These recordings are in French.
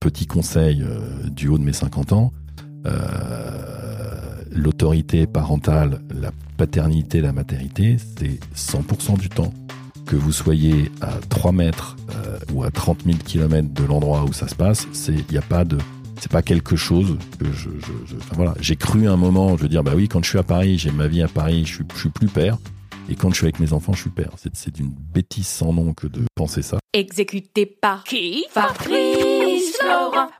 Petit conseil euh, du haut de mes 50 ans, euh, l'autorité parentale, la paternité, la maternité, c'est 100% du temps. Que vous soyez à 3 mètres euh, ou à 30 000 km de l'endroit où ça se passe, il n'y a pas de c'est pas quelque chose que je, je, je enfin, voilà. J'ai cru un moment je veux dire bah oui quand je suis à Paris j'ai ma vie à Paris je suis, je suis plus père. Et quand je suis avec mes enfants je suis père. C'est, c'est une bêtise sans nom que de penser ça. Exécuté par qui? Fabrice Florent.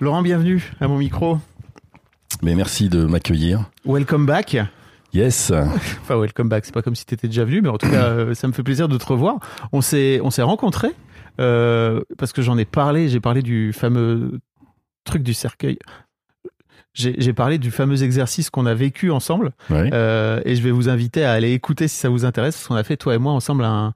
Laurent, bienvenue à mon micro. mais merci de m'accueillir Welcome back. yes Enfin, welcome back, c'est pas comme si tu étais déjà venu, mais en tout cas, euh, ça me fait plaisir de te revoir. On s'est, on s'est rencontrés euh, parce que j'en ai parlé, j'ai parlé du fameux truc du cercueil. J'ai parlé du fameux exercice qu'on a vécu ensemble ouais. euh, et je vais vous inviter à aller écouter si ça vous intéresse parce qu'on a fait toi et moi ensemble un,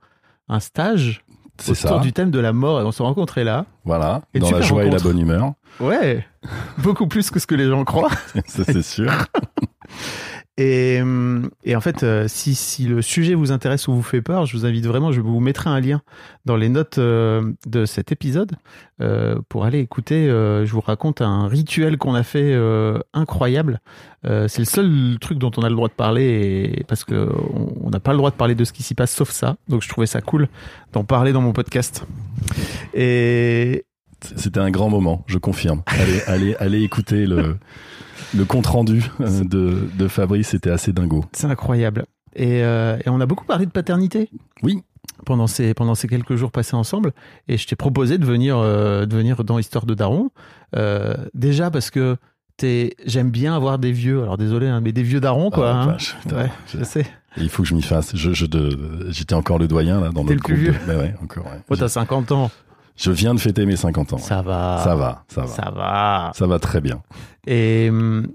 un stage autour ça du thème de la mort et on s'est rencontrés là. voilà Et dans la joie et la bonne humeur Ouais, beaucoup plus que ce que les gens croient. ça c'est sûr Et, hum, et en fait, euh, si, si le sujet vous intéresse ou vous fait peur, je vous invite vraiment, je vous mettrai un lien dans les notes euh, de cet épisode euh, pour aller écouter. euh, je vous raconte un rituel qu'on a fait euh, incroyable. Euh, c'est le seul truc dont on a le droit de parler et, parce que on on n'a pas le droit de parler de ce qui s'y passe sauf ça. Donc je trouvais ça cool d'en parler dans mon podcast. Et, C'était un grand moment, je confirme. Allez, allez, allez écouter le, le compte rendu euh, de, de Fabrice, c'était assez dingo. C'est incroyable. Et, euh, et on a beaucoup parlé de paternité. Oui. Pendant ces, pendant ces quelques jours passés ensemble. Et je t'ai proposé de venir, euh, de venir dans Histoire de Daron. Euh, déjà parce que t'es, j'aime bien avoir des vieux. Alors désolé, hein, mais des vieux darons, quoi. Ah, hein. vache, putain. Ouais, je sais. Il faut que je m'y fasse. Je, j'étais encore le doyen là dans notre le plus groupe. vieux. de- Ouais, ouais, encore. ouais. Oh, t'as 50 ans. Je viens de fêter mes 50 ans. ouais. Ça va. Ça va, ça va. Ça va. Ça va très bien. Et,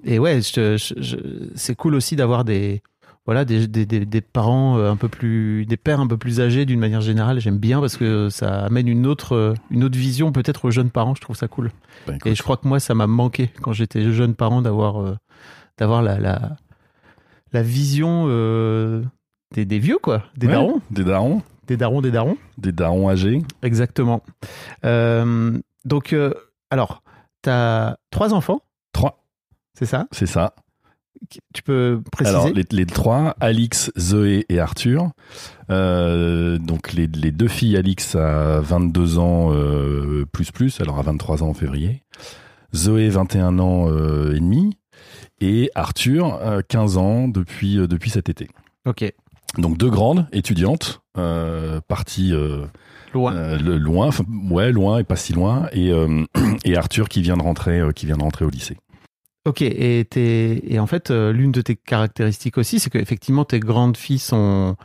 et ouais, je, te- je- je- c'est cool aussi d'avoir des, voilà, des, des, des, des parents euh, un peu plus, des pères un peu plus âgés d'une manière générale. J'aime bien parce que ça amène une autre, euh, une autre vision peut-être aux jeunes parents. Je trouve ça cool. Écoute, Et je crois que moi, ça m'a manqué quand j'étais jeune parent d'avoir, euh, d'avoir la, la, la vision euh, des, des vieux, quoi, des ouais, darons, Des darons. Des darons, des darons. Des darons âgés. Exactement. Euh, donc, euh, alors, t'as trois enfants, Trois. c'est ça C'est ça. Tu peux préciser Alors, les, les trois, Alix, Zoé et Arthur. Euh, donc, les, les deux filles, Alix a 22 ans plus plus, elle aura 23 ans en février. Zoé 21 ans et demi et Arthur euh, 15 ans depuis depuis cet été. Ok. Donc deux grandes étudiantes euh, parties euh, Loin. euh, le- loin, ouais loin et pas si loin et et Arthur qui vient de rentrer qui vient de rentrer au lycée. Ok, et, et en fait, euh, l'une de tes caractéristiques aussi, c'est qu'effectivement, tes grandes filles sont,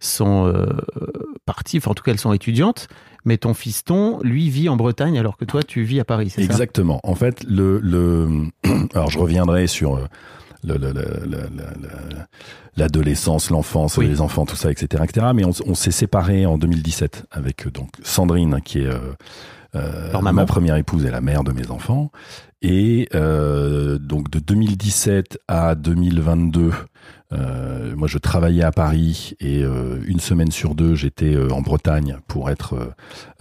sont euh, parties, enfin, en tout cas, elles sont étudiantes, mais ton fiston, lui, vit en Bretagne alors que toi, tu vis à Paris, c'est ça? Exactement. En fait, le, le alors je reviendrai sur le- le- le- le- le- le- l'adolescence, l'enfance, Oui. les enfants, tout ça, etc., etc. Mais on, s'est séparés en 2017 avec euh, donc Sandrine, qui est euh, euh, ma première épouse et la mère de mes enfants. Et euh, donc de 2017 à 2022, euh, moi je travaillais à Paris et euh, une semaine sur deux j'étais euh, en Bretagne pour être euh,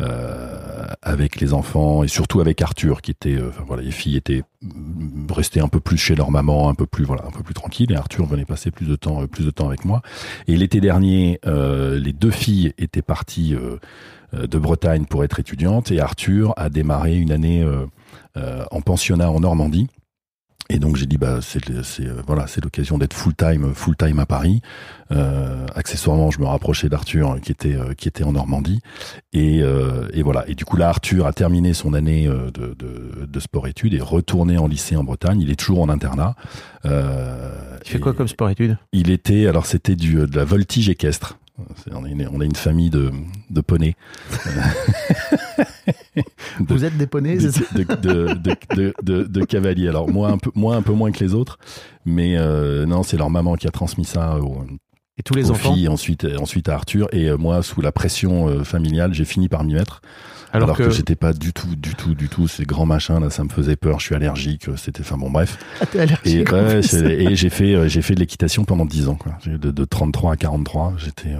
euh, avec les enfants et surtout avec Arthur qui était, euh, enfin voilà, les filles étaient mm, restées un peu plus chez leur maman, un peu plus voilà, un peu plus tranquille et Arthur venait passer plus de temps, plus de temps avec moi. Et l'été dernier, les deux filles étaient parties de Bretagne pour être étudiantes et Arthur a démarré une année en pensionnat en Normandie. Et donc j'ai dit bah c'est euh, voilà c'est l'occasion d'être full time full time à Paris. Euh, accessoirement je me rapprochais d'Arthur euh, qui était euh, qui était en Normandie et, euh, et voilà et du coup là Arthur a terminé son année euh, de, de, de sport études et est retourné en lycée en Bretagne. Il est toujours en internat. Euh, Tu fais et quoi comme sport-études? Il était alors c'était du de la voltige équestre. On a une, on a une famille de, de poneys. De- Vous êtes des poneys, de, c'est ça de, de, cavaliers. Alors moi un peu, moi un peu moins que les autres, mais euh, non, c'est leur maman qui a transmis ça aux, Et tous les aux enfants filles, ensuite, ensuite à Arthur. Et euh, moi, sous la pression euh, familiale, j'ai fini par m'y mettre. Alors, Alors, que, que, j'étais pas du tout, du tout, du tout. Ces grands machins là, ça me faisait peur. Je suis allergique. euh, C'était, enfin bon, bref. Ah, t'es Et, allergique. en ouais, et j'ai fait, euh, j'ai fait de l'équitation pendant 10 ans. Quoi. De, de 33 à 43, j'étais. euh,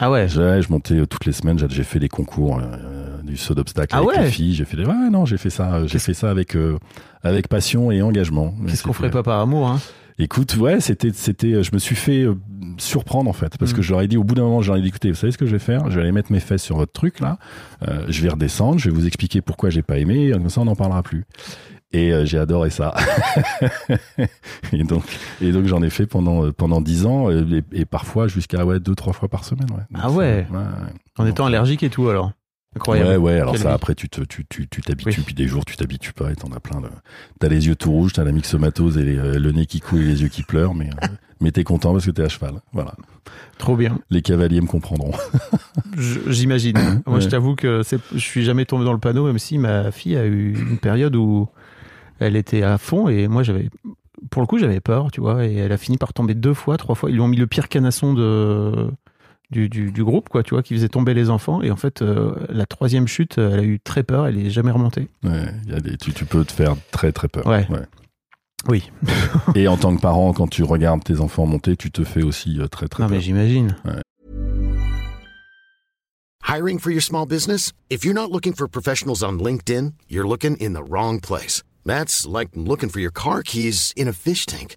Ah ouais. Je montais euh, toutes les semaines. j'ai- fait des concours euh, du saut d'obstacle Ah avec ouais les filles. J'ai fait des. Ouais, non, j'ai fait ça. J'ai fait ça avec euh, avec passion et engagement. Qu'est-ce qu'on ferait pas par amour hein? Écoute, ouais, c'était c'était. Je me suis fait euh, surprendre en fait parce Mm. que je leur ai dit au bout d'un moment, je leur ai dit écoutez, vous savez ce que je vais faire? Je vais aller mettre mes fesses sur votre truc là. Euh, je vais redescendre. Je vais vous expliquer pourquoi j'ai pas aimé. Comme ça, on n'en parlera plus. Et euh, j'ai adoré ça. et donc, et donc j'en ai fait pendant euh, pendant dix ans euh, et, et parfois jusqu'à ouais deux trois fois par semaine. Ouais. Donc, Ah ouais, ouais. En étant allergique et tout, alors. Incroyable. Ouais, ouais, alors Quelle ça, vie. après, tu te, tu, tu, tu t'habitues, Oui. puis des jours, tu t'habitues pas, et t'en as plein de, t'as les yeux tout rouges, t'as la myxomatose et les, euh, le nez qui coule et les yeux qui pleurent, mais, euh, mais t'es content parce que t'es à cheval. Voilà. Trop bien. Les cavaliers me comprendront. J'imagine. Moi, je t'avoue que c'est- je suis jamais tombé dans le panneau, même si ma fille a eu une période où elle était à fond et moi, j'avais, pour le coup, j'avais peur, tu vois, et elle a fini par tomber deux fois, trois fois. Ils lui ont mis le pire canasson de, du, du, du groupe, quoi, tu vois, qui faisait tomber les enfants. Et en fait, euh, la troisième chute, elle a eu très peur, elle est jamais remontée. Ouais, y a des, tu, tu peux te faire très, très peur. Ouais. Oui. Et en tant que parent, quand tu regardes tes enfants monter, tu te fais aussi euh, très, très Non, peur. mais j'imagine. Hiring for your small business? If you're not looking for professionals on LinkedIn, you're looking in the wrong place. That's like looking for your car keys in a fish tank.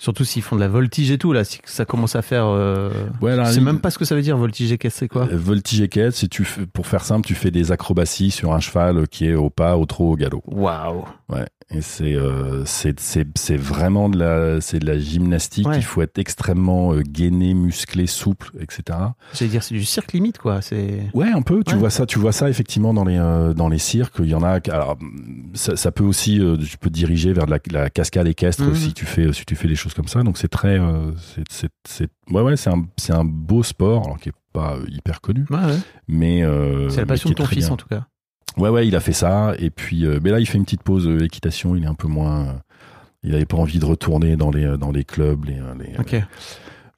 Surtout s'ils font de la voltige et tout, là, si ça commence à faire. Euh... Ouais, là, je sais même pas ce que ça veut dire, voltige et c'est quoi Euh, Voltige équestre, c'est tu fais- pour faire simple, tu fais des acrobaties sur un cheval qui est au pas, au trot, au galop. Waouh Ouais, et c'est euh, c'est vraiment de la c'est de la gymnastique. Ouais. Il faut être extrêmement euh, gainé, musclé, souple, etc. J'allais dire, c'est du cirque limite, quoi. C'est. Ouais, un peu. Tu Ouais. vois ça, tu vois ça effectivement dans les euh, dans les cirques. Il y en a. Alors, ça, ça peut aussi, euh, tu peux te diriger vers de la, la cascade équestre Mhm. si tu fais si tu fais des choses comme ça. Donc c'est très, euh, c'est ouais ouais, c'est un c'est un beau sport alors qui est pas hyper connu, Ouais, ouais. mais euh, C'est la passion de ton fils, bien. en tout cas. Ouais, ouais, il a fait ça. Et puis, euh, mais là, il fait une petite pause euh, équitation. Il est un peu moins. euh, il avait pas envie de retourner dans les euh, dans les clubs, les, euh, les, Ok. euh,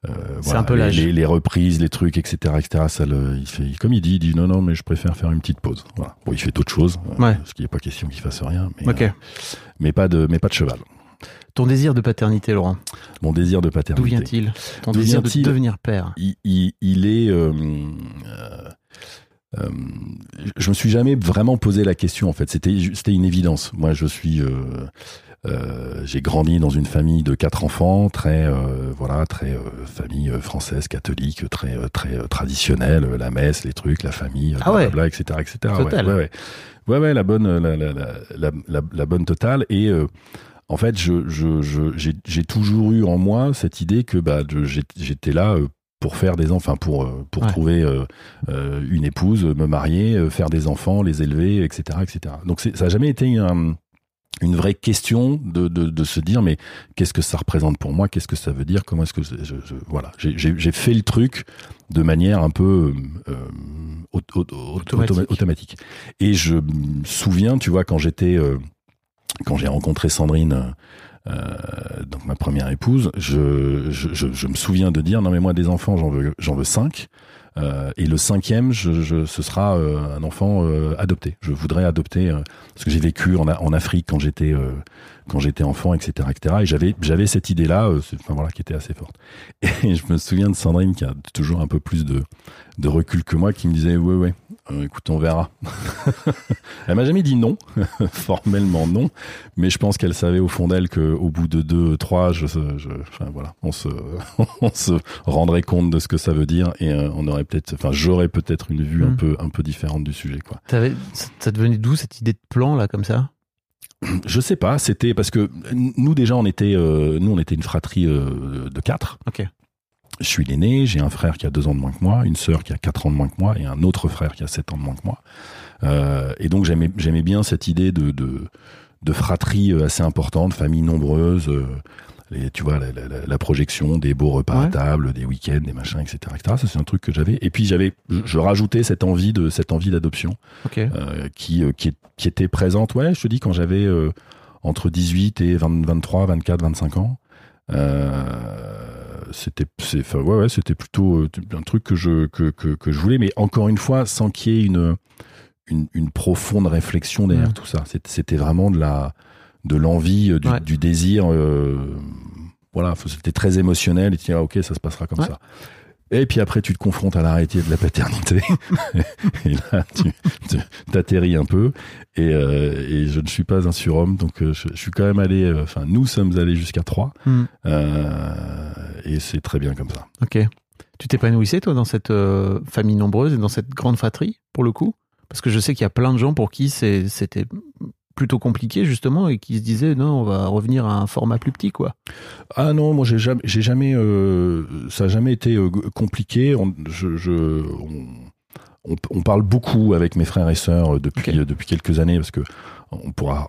C'est voilà, un peu les, l'âge. les, les reprises, les trucs, etc., etc. Ça le, il fait, comme il dit, il dit non, non, mais je préfère faire une petite pause. Voilà. Bon, il fait d'autres choses, euh, Ouais. parce qu'il n'est pas question qu'il fasse rien, mais, Ok. euh, mais pas de, mais pas de cheval. Ton désir de paternité, Laurent, Mon désir de d'où paternité. vient-il? Ton D'où désir de vient-il? devenir père? Il, il- il est. euh, euh, euh, je me suis jamais vraiment posé la question en fait. C'était c'était une évidence. Moi, je suis. euh, euh, j'ai grandi dans une famille de quatre enfants, très euh, voilà, très euh, famille française catholique, très très traditionnelle, la messe, les trucs, la famille, Ah ouais. blablabla, etc., etc. Ouais, ouais, ouais, ouais, la bonne, la, la, la, la, bonne totale. Et euh, en fait, je, je, je, j'ai, j'ai toujours eu en moi cette idée que bah, je- j'étais là euh, pour faire des enfants, pour, euh, pour Ouais. trouver euh, euh, une épouse, me marier, faire des enfants, les élever, etc. etc. Donc ça n'a jamais été un- une vraie question de, de, de se dire mais qu'est-ce que ça représente pour moi, qu'est-ce que ça veut dire, comment est-ce que je, je- je- voilà, j'ai, fait le truc de manière un peu euh, au- au- au- Automatique. automa- automatique. Et je me souviens, tu vois, quand j'étais, euh, quand j'ai rencontré Sandrine, euh, donc ma première épouse, je, je, je, je me souviens de dire non mais moi des enfants j'en veux j'en veux cinq. Euh, et le cinquième, je, je, ce sera euh, un enfant euh, adopté. Je voudrais adopter euh, parce que j'ai vécu en, en Afrique quand j'étais euh, quand j'étais enfant, etc., etc. Et j'avais j'avais cette euh, c'est- enfin voilà, qui était assez forte. Et je me souviens de Sandrine qui a toujours un peu plus de de recul que moi, qui me disait ouais ouais, euh, écoute on verra. Elle m'a jamais dit non, formellement non, mais je pense qu'elle savait au fond d'elle qu'au bout de deux, trois, je, je, enfin voilà, on se, on se rendrait compte de ce que ça veut dire et euh, on aurait peut-être, enfin j'aurais peut-être une vue un Mm. peu, un peu différente du sujet quoi. Ça- devenait d'où cette idée de plan, là, comme ça? Je sais pas, c'était parce que nous déjà on était, euh, nous on était une fratrie euh, de quatre. Ok. Je suis l'aîné, j'ai un frère qui a deux ans de moins que moi, une sœur qui a quatre ans de moins que moi et un autre frère qui a sept ans de moins que moi. Euh, et donc j'aimais j'aimais bien cette idée de, de de fratrie euh, assez importante, famille nombreuse. euh, les, tu vois la, la- la- projection des beaux repas à table, des week-ends, des machins, etc., etc. Ça c'est un truc que j'avais. Et puis j'avais, je, je rajoutais cette envie de cette envie d'adoption Ok. euh, qui, euh, qui, qui était présente, ouais, je te dis, quand j'avais euh, entre 18 et 20, 23, 24, 25 ans. Euh, c'était c'est- enfin, ouais, ouais, c'était plutôt euh, un truc que je, que, que, que je voulais, mais encore une fois, sans qu'il y ait une, une, une profonde réflexion derrière Mm. tout ça. C'était vraiment de la de l'envie, euh, du, Ouais. du désir. euh, voilà, c'était très émotionnel. Et tu dis, ah, ok, ça se passera comme ça. Et puis après, tu te confrontes à la réalité de la paternité. et là, tu, tu t'atterris un peu. Et, euh, et je ne suis pas un surhomme, donc euh, je, je suis quand même allé. euh, Enfin, nous sommes allés jusqu'à 3. Hmm. et c'est très bien comme ça. Ok. Tu t'épanouissais, toi, dans cette euh, famille nombreuse et dans cette grande fratrie, pour le coup? Parce que je sais qu'il y a plein de gens pour qui c'est- c'était plutôt compliqué, justement, et qui se disaient, non, on va revenir à un format plus petit, quoi. Ah non, moi j'ai jamais, j'ai jamais, euh, ça a jamais été euh, compliqué. On, je, je- on, on- on parle beaucoup avec mes frères et sœurs euh, depuis depuis quelques années parce que on pourra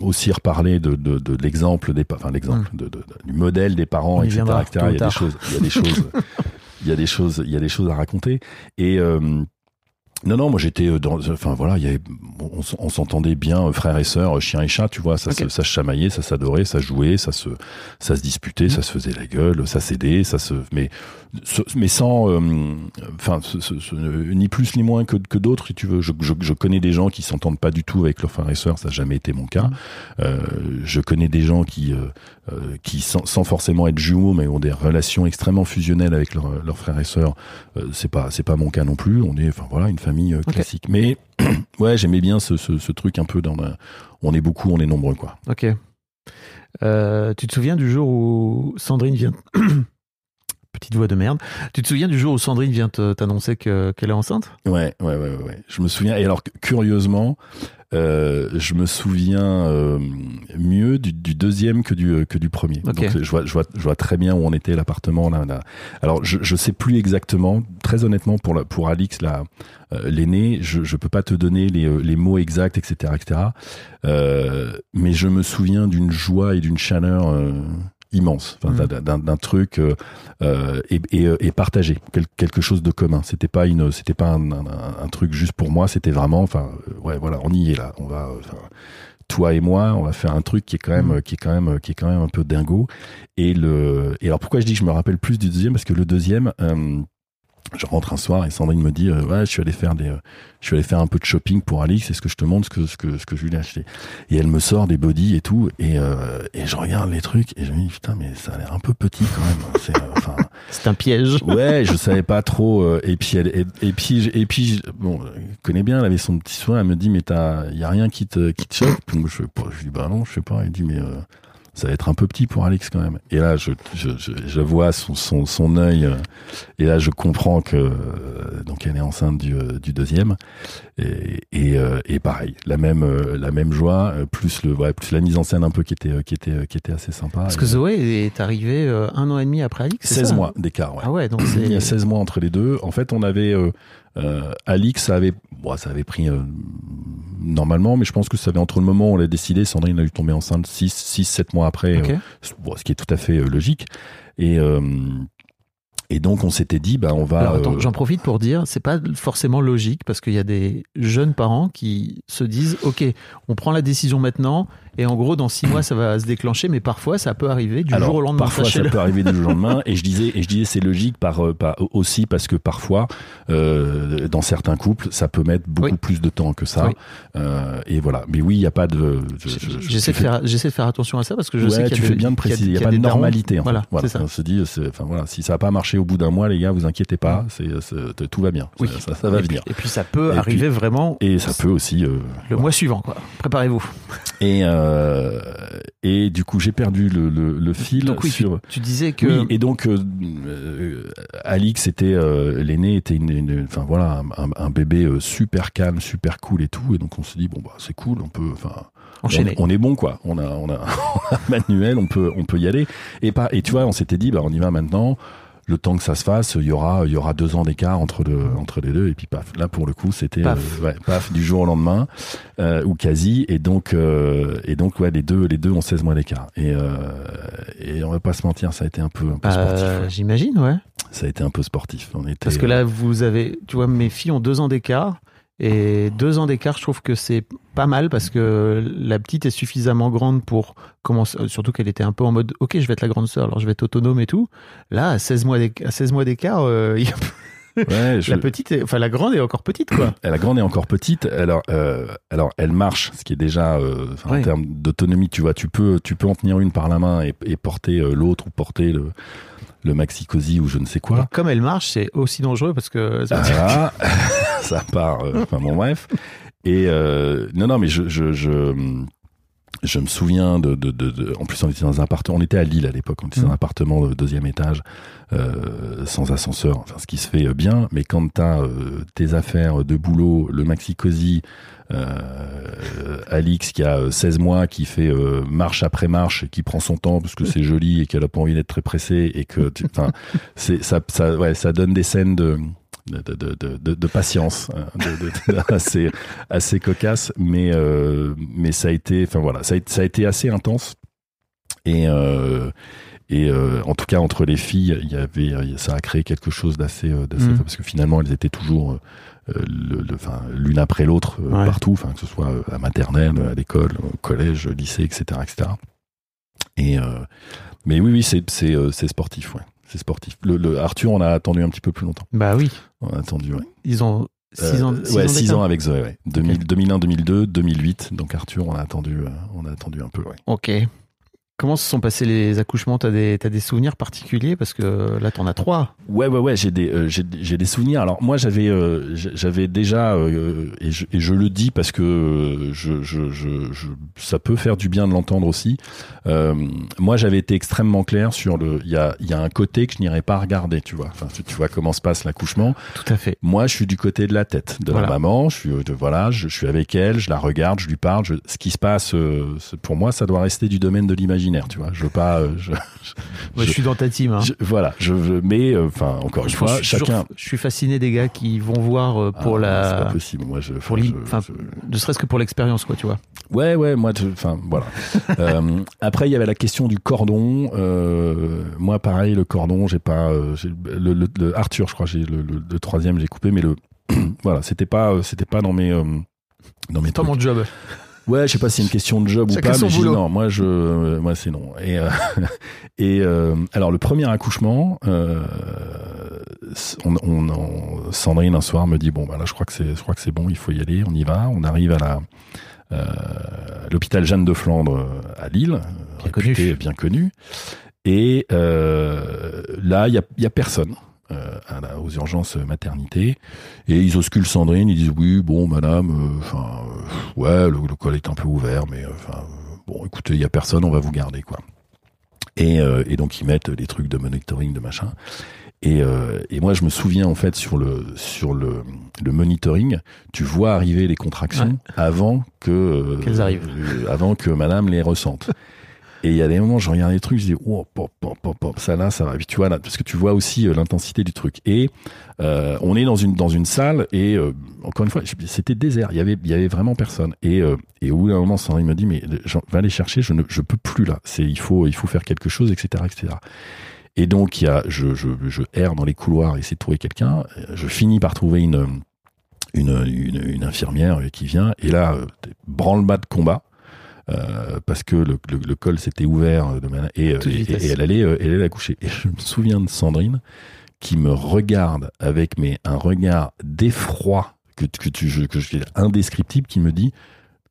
aussi reparler de, de, de l'exemple des, enfin l'exemple de, de- du modèle des parents, etc., Il y a des choses, il y a des choses, il y a des choses, il y a des choses à raconter. Et euh, non, non, moi j'étais euh, dans, enfin voilà, il y avait, on, s'entendait bien, euh, frères et sœurs, euh, chien et chat, tu vois, ça, se, ça se chamaillait, ça s'adorait, ça jouait, ça se, ça se disputait, ça se faisait la gueule, ça s'aidait, ça se, mais, mais sans, euh, enfin, ni plus ni moins que, que d'autres, si tu veux. Je, je, je connais des gens qui s'entendent pas du tout avec leurs frères et sœurs, ça n'a jamais été mon cas. Euh, je connais des gens qui, euh, qui sans, sans forcément être jumeaux, mais ont des relations extrêmement fusionnelles avec leurs leurs frères et sœurs. C'est pas, c'est pas mon cas non plus. On est, enfin voilà, une famille classique. Mais ouais, j'aimais bien ce, ce, ce truc un peu dans la, on est beaucoup, on est nombreux, quoi. Ok. Tu te souviens du jour où Sandrine vient. Petite voix de merde. Tu te souviens du jour où Sandrine vient t'annoncer que- qu'elle est enceinte? Ouais, ouais, ouais, ouais. Je me souviens. Et alors, curieusement, euh, je me souviens euh, mieux du, du deuxième que du que du premier. Ok. Donc, je vois, je vois, je vois très bien où on était l'appartement là, là. Alors, je, je sais plus exactement. Très honnêtement, pour la, pour Alix là, euh, l'aîné, je, je peux pas te donner les, euh, les mots exacts, etc., etc. Mais je me souviens d'une joie et d'une chaleur. Immense enfin, Mm. d'un- truc euh, euh, et, et, euh, et partagé quel- quelque chose de commun c'était pas une c'était pas un, un- un truc juste pour moi c'était vraiment enfin ouais voilà on y est là on va toi et moi on va faire un truc qui est quand même Mm. qui est quand même qui est quand même un peu dingo et le et alors pourquoi je dis que je me rappelle plus du deuxième? Parce que le deuxième euh, je rentre un soir et Sandrine me dit euh, ouais je suis allé faire des euh, je suis allé faire un peu de shopping pour Alix est-ce que je te montre ce que ce que ce que je lui ai acheté. Et elle me sort des body et tout et euh, et je regarde les trucs et je me dis putain mais ça a l'air un peu petit quand même. C'est euh, enfin C'est un piège. ouais je savais pas trop euh, et puis elle et, et puis et puis bon je connais bien elle avait son petit soin elle me dit mais t'as y a rien qui te qui te choque. Puis moi, je je dis bah non je sais pas. Elle dit mais euh, ça va être un peu petit pour Alex quand même. Et là, je, je, je, je vois son, son, son œil, euh, et là, je comprends que euh, donc elle est enceinte du, euh, du deuxième, et, et, et pareil, la même la même joie, plus le ouais, plus la mise en scène un peu qui était qui était qui était assez sympa. Parce Et, que Zoé est arrivée un an et demi après Alix. c'est 16 ça mois d'écart, ouais. Ah ouais, donc Il y a c'est. 16 mois entre les deux. En fait, on avait euh, Alix, ça avait, bon, ça avait pris euh, normalement, mais je pense que ça avait entre le moment où on l'a décidé, Sandrine a eu tombé enceinte 6, 6 7 mois après, euh, bon, ce qui est tout à fait euh, logique. Et et donc on s'était dit, bah on va. J'en profite pour dire, c'est pas forcément logique parce qu'il y a des jeunes parents qui se disent, ok, on prend la décision maintenant et en gros dans six mois ça va se déclencher, mais parfois ça peut arriver du Alors, jour au lendemain. Parfois, ça peut arriver du jour au lendemain. Et je disais, et je disais, c'est logique par, euh, par aussi parce que parfois, euh, dans certains couples, ça peut mettre beaucoup Oui. plus de temps que ça. Oui. Euh, et voilà. Mais oui, il n'y a pas de. je- je- je- J'essaie de faire, j'essaie de faire attention à ça parce que je ouais, sais qu'il y a tu des- fais bien de a- préciser. Il n'y a, pas de normalité. En Voilà, fait. Voilà. ça. On se dit, enfin voilà, si ça n'a pas marché au bout d'un mois, les gars, vous inquiétez pas, c'est, c'est- tout va bien. Oui. Ça, ça, ça va et, venir. Puis, et puis ça peut Et arriver vraiment Et ça peut aussi. euh, le mois suivant, quoi. Préparez-vous. et euh, et du coup, j'ai perdu le, le, le fil Donc oui, tu, sur. tu disais que Oui, et donc euh, euh, Alix était euh, l'aîné était une, une- enfin voilà un, un bébé euh, super calme, super cool et tout, et donc on s'est dit bon bah c'est cool, on peut, enfin enchaîner. on, on est bon quoi, on a on a, on a Manuel, on peut on peut y aller et pas et tu vois on s'était dit bah on y va maintenant. Le temps que ça se fasse, il y aura, il y aura deux ans d'écart entre le, entre les deux, et puis paf. Là, pour le coup, c'était Paf. euh, ouais, paf du jour au lendemain, euh, ou quasi, et donc, euh, et donc, ouais, les deux, les deux ont 16 mois d'écart. Et, et on va pas se mentir, ça a été un peu, un peu sportif. Euh, ouais. J'imagine, ouais. Ça a été un peu sportif. On était, Parce que là, vous avez, tu vois, mes filles ont deux ans d'écart. Et deux ans d'écart, je trouve que c'est pas mal parce que la petite est suffisamment grande pour commencer, euh, surtout qu'elle était un peu en mode, ok, je vais être la grande sœur, alors je vais être autonome et tout. Là, à 16 mois d'écart, à 16 mois d'écart, euh, il y a- Ouais, je- la petite, est- enfin la grande est encore petite, quoi. la grande est encore petite. Alors, euh, alors elle marche, ce qui est déjà, euh, Ouais. en termes d'autonomie, tu vois, tu peux, tu peux en tenir une par la main et, et porter euh, l'autre ou porter le, le maxi cosy ou je ne sais Et quoi. comme elle marche, c'est aussi dangereux parce que Ah, ça part. euh, Enfin bon, bref. Et euh, non, non, mais je, je, je, je me souviens de, de, de, de- En plus, on était dans un appartement. On était à Lille à l'époque. On était dans un Mm. appartement de deuxième étage, euh, sans ascenseur. Enfin, ce qui se fait bien. Mais quand t'as euh, tes affaires de boulot, le maxi cosy, euh, Alix qui a euh, 16 mois, qui fait euh, marche après marche, et qui prend son temps parce que c'est joli et qu'elle a pas envie d'être très pressée et que, enfin, c'est ça, ça, ouais, ça donne des scènes de de, de, de, de, de patience hein, de, de- de- assez assez cocasse mais euh, mais ça a été enfin voilà ça a, été- ça a été assez intense et euh, et euh, en tout cas entre les filles il y avait ça a créé quelque chose d'assez d'assez Mhm. parce que finalement elles étaient toujours euh, le, le- enfin l'une après l'autre euh, Ouais. partout enfin que ce soit à maternelle à l'école au collège lycée etc etc et euh, mais oui oui c'est c'est c'est sportif ouais c'est sportif le, le Arthur on a attendu un petit peu plus longtemps bah oui, on a attendu ouais ils ont six ans, euh, six ouais, ans 6 ans avec Zoé, ouais. 2000, 2001, 2002, 2008. Donc Arthur, on a attendu, euh, on a attendu un peu, ouais. Ok. Comment se sont passés les accouchements? T'as des, des souvenirs particuliers? Parce que là, t'en as trois. Ouais, ouais, ouais, j'ai des, euh, j'ai, des souvenirs. Alors moi, j'avais, euh, j'avais déjà, euh, et, je, et je le dis parce que je, je, je, je- ça peut faire du bien de l'entendre aussi. Moi, j'avais été extrêmement clair sur le, il y a, il y a un côté que je n'irais pas regarder, tu vois. Enfin, tu, tu vois comment se passe l'accouchement. Tout à fait. Moi, je suis du côté de la tête de Voilà. la maman. Je suis, de, voilà, je, suis avec elle, je la regarde, je lui parle. Ce qui se passe, pour moi, ça doit rester du domaine de l'imaginaire, tu vois. Je veux pas, euh, je, je, Je- suis dans ta team. hein. je- voilà, je, je mais euh, enfin, encore une fois, chacun. je suis fasciné des gars qui vont voir euh, pour Ah, c'est pas la. possible. Moi, je, Pour enfin, ne serait-ce que pour l'expérience, quoi, tu vois. Ouais, ouais, moi, enfin, voilà. Euh, après, il y avait la question du cordon. Euh, moi, pareil, le cordon, j'ai pas, euh, le, le- le- Arthur, je crois, j'ai le, le- troisième, j'ai coupé, mais le, voilà, c'était pas, c'était pas dans mes, dans mes Pas mon job. Ouais, je sais pas si c'est une question de job ou pas, mais boulot. non, moi je, euh, moi c'est non. Et, euh, et euh, alors le premier accouchement, euh, on, on, on- Sandrine un soir me dit bon bah là je crois que c'est, je crois que c'est bon, il faut y aller, on y va. On arrive à la euh, l'hôpital Jeanne de Flandre euh, à Lille, Bien réputé, connu. bien connu. Et euh, là il y a, il y a personne. Euh, à la- aux urgences maternité. Et ils auscultent Sandrine ils disent oui bon madame euh, enfin euh, ouais le, le col est un peu ouvert mais euh, enfin euh, bon écoutez il y a personne on va vous garder quoi. Et, euh, et donc ils mettent des trucs de monitoring de machin. Et, euh, et moi je me souviens en fait sur le sur le, le monitoring tu vois arriver les contractions avant que euh, arrivent. euh, avant que madame les ressente et il y a des moments, je regarde les trucs, je dis, oh, pop, pop, pop, pop, ça là, ça va. Puis tu vois là, parce que tu vois aussi euh, l'intensité du truc. Et euh, on est dans une dans une salle et euh, encore une fois, c'était désert. Il y avait il y avait vraiment personne. Et et au bout d'un moment, Sandrine me dit, mais va aller chercher, je ne je peux plus là. Il faut il faut faire quelque chose, etc., etc. Et donc il y a, je je je erre dans les couloirs, essayer de trouver quelqu'un. Je finis par trouver une une, une, une infirmière qui vient et là branle-bas de combat euh, parce que le, le, le col s'était ouvert de manière- et, et, et elle allait euh, elle allait accoucher et je me souviens de Sandrine qui me regarde avec mais un regard d'effroi que, que tu je- que je indescriptible qui me dit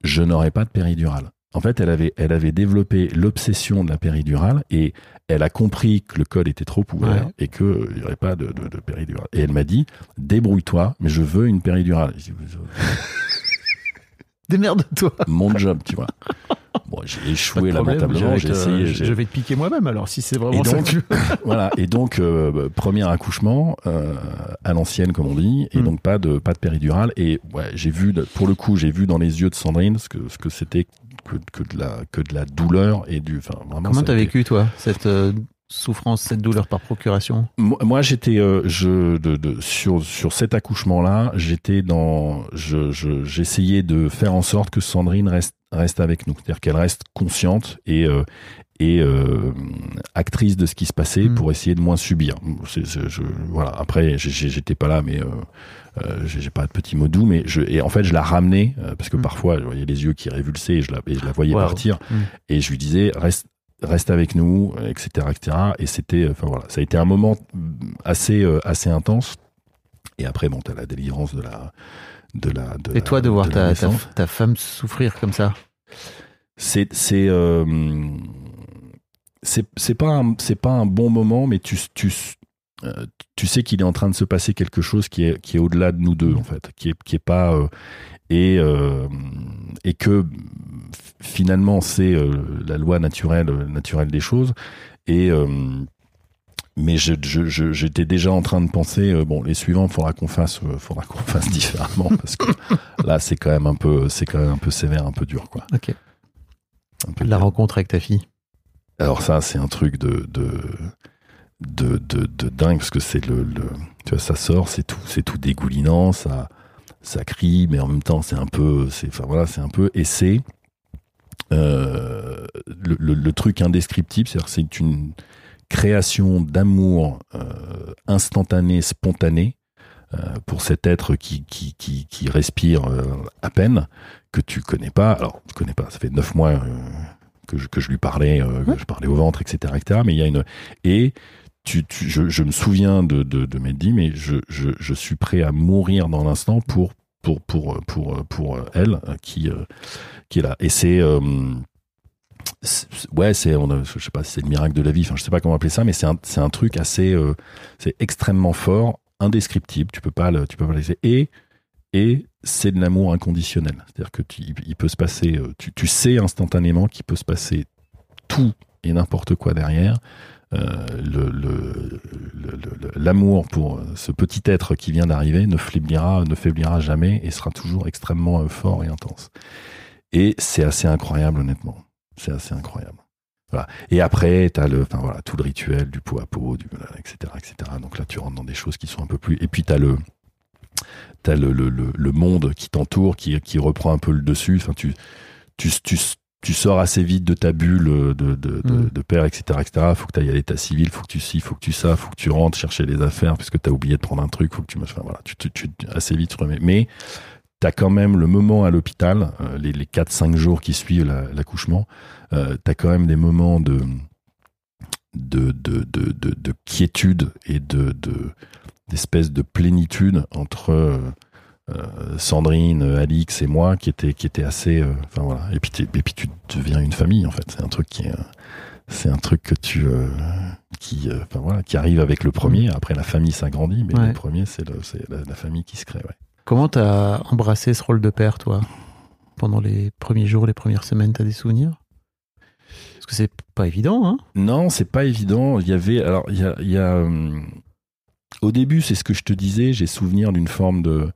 je n'aurai pas de péridurale. En fait elle avait elle avait développé l'obsession de la péridurale et elle a compris que le col était trop ouvert Ouais. et que euh, n'y aurait pas de, de, de péridurale. Et elle m'a dit débrouille-toi mais je veux une péridurale Démerde-toi. mon job, tu vois. Bon, j'ai échoué lamentablement, je j'ai essayé. Je vais te piquer moi-même alors si c'est Et vraiment ça donc, que tu veux. voilà. Et donc, euh, premier accouchement euh, à l'ancienne, comme on dit, et Mm. donc pas de pas de péridurale. Et ouais, j'ai vu, pour le coup, j'ai vu dans les yeux de Sandrine ce que ce que c'était que, que de la que de la douleur et du. Enfin, vraiment. Comment ça t'as vécu toi cette euh, souffrance, cette douleur par procuration Moi, j'étais euh, je de, de sur sur cet accouchement là, j'étais dans je je- j'essayais de faire en sorte que Sandrine reste reste avec nous, c'est-à-dire qu'elle reste consciente et euh, et euh, actrice de ce qui se passait Mm. pour essayer de moins subir. Je, voilà. Après, j'étais pas là, mais euh, j'ai pas de petits mots doux, mais je et en fait, je la ramenais parce que Mm. parfois, je voyais les yeux qui révulsaient et je la et je la voyais partir Mm. et je lui disais reste reste avec nous, etc., etc. Et c'était, enfin voilà, ça a été un moment assez euh, assez intense. Et après, bon, t'as la délivrance de la de la. De Et la- toi de voir ta, ta, femme souffrir comme ça? C'est c'est euh, c'est pas un, c'est pas un bon moment, mais tu tu euh, tu sais qu'il est en train de se passer quelque chose qui est qui est au-delà de nous deux en fait, qui est qui est pas euh, et euh, et que finalement c'est euh, la loi naturelle naturelle des choses et euh, mais je, je, je- j'étais déjà en train de penser euh, bon les suivants faudra qu'on fasse euh, faudra qu'on fasse différemment parce que là c'est quand même un peu c'est quand même un peu sévère un peu dur quoi Ok. Peu La dur. rencontre avec ta fille. alors ça, c'est un truc de de de, de, de dingue parce que c'est le, le tu vois ça sort, c'est tout c'est tout dégoulinant, ça ça crie, mais en même temps c'est un peu c'est enfin voilà c'est un peu et c'est euh, le, le, le truc indescriptible, c'est-à-dire c'est une création d'amour euh, instantané, spontané euh, pour cet être qui qui qui, qui respire à peine que tu connais pas. Alors tu connais pas, ça fait neuf mois. que je, que je lui parlais, que je parlais au ventre, etc., etc. Mais il y a une et tu, tu, je, je me souviens de, de, de m'être dit, mais je, je, je suis prêt à mourir dans l'instant pour pour pour pour pour elle euh, qui euh, qui est là. Et c'est euh, c'est- ouais, c'est on a- je sais pas si c'est le miracle de la vie. Enfin, je sais pas comment appeler ça, mais c'est un un truc assez euh, c'est extrêmement fort, indescriptible. Tu peux pas tu peux pas le laisser et et c'est de l'amour inconditionnel. C'est-à-dire que il peut se passer, euh, tu, tu sais instantanément qu'il peut se passer tout et n'importe quoi derrière. Euh, le- L'amour pour euh, ce petit être qui vient d'arriver ne faiblira, ne faiblira jamais et sera toujours extrêmement euh, fort et intense. Et c'est assez incroyable, honnêtement. C'est assez incroyable. Et après, tu as le, enfin voilà, tout le rituel du pot à pot, du, etc., etc. Donc là, tu rentres dans des choses qui sont un peu plus. Et puis tu as le, t'as le, le monde qui t'entoure, qui, qui reprend un peu le dessus. Enfin, tu, tu, tu, tu sors assez vite de ta bulle de, de, de, Mm. de père, etc., etc. Faut que tu ailles à l'état civil, faut que tu ci, faut que tu ça, faut que tu rentres chercher les affaires parce que tu as oublié de prendre un truc, faut que tu, enfin voilà, tu, tu, tu assez vite tu remets. Mais t'as quand même le moment à l'hôpital, euh, les, les 4-5 jours qui suivent la- l'accouchement, euh, t'as quand même des moments de de, de, de, de, de quiétude et de de- d'espèce de, plénitude entre euh, euh, Sandrine, Alix et moi qui était qui était assez euh, enfin voilà. Et puis et puis tu deviens une famille en fait. C'est un truc qui est euh, c'est un truc que tu euh, qui euh, enfin voilà qui arrive avec le premier. Après la famille s'agrandit mais Ouais. le premier c'est la, la famille qui se crée ouais. Comment t'as embrassé ce rôle de père, toi? Pendant les premiers jours, les premières semaines, t'as des souvenirs? Parce que c'est pas évident, hein. Non, c'est pas évident. Il y avait, alors, il y a, il y a, hum, au début, c'est ce que je te disais, j'ai souvenir d'une forme de,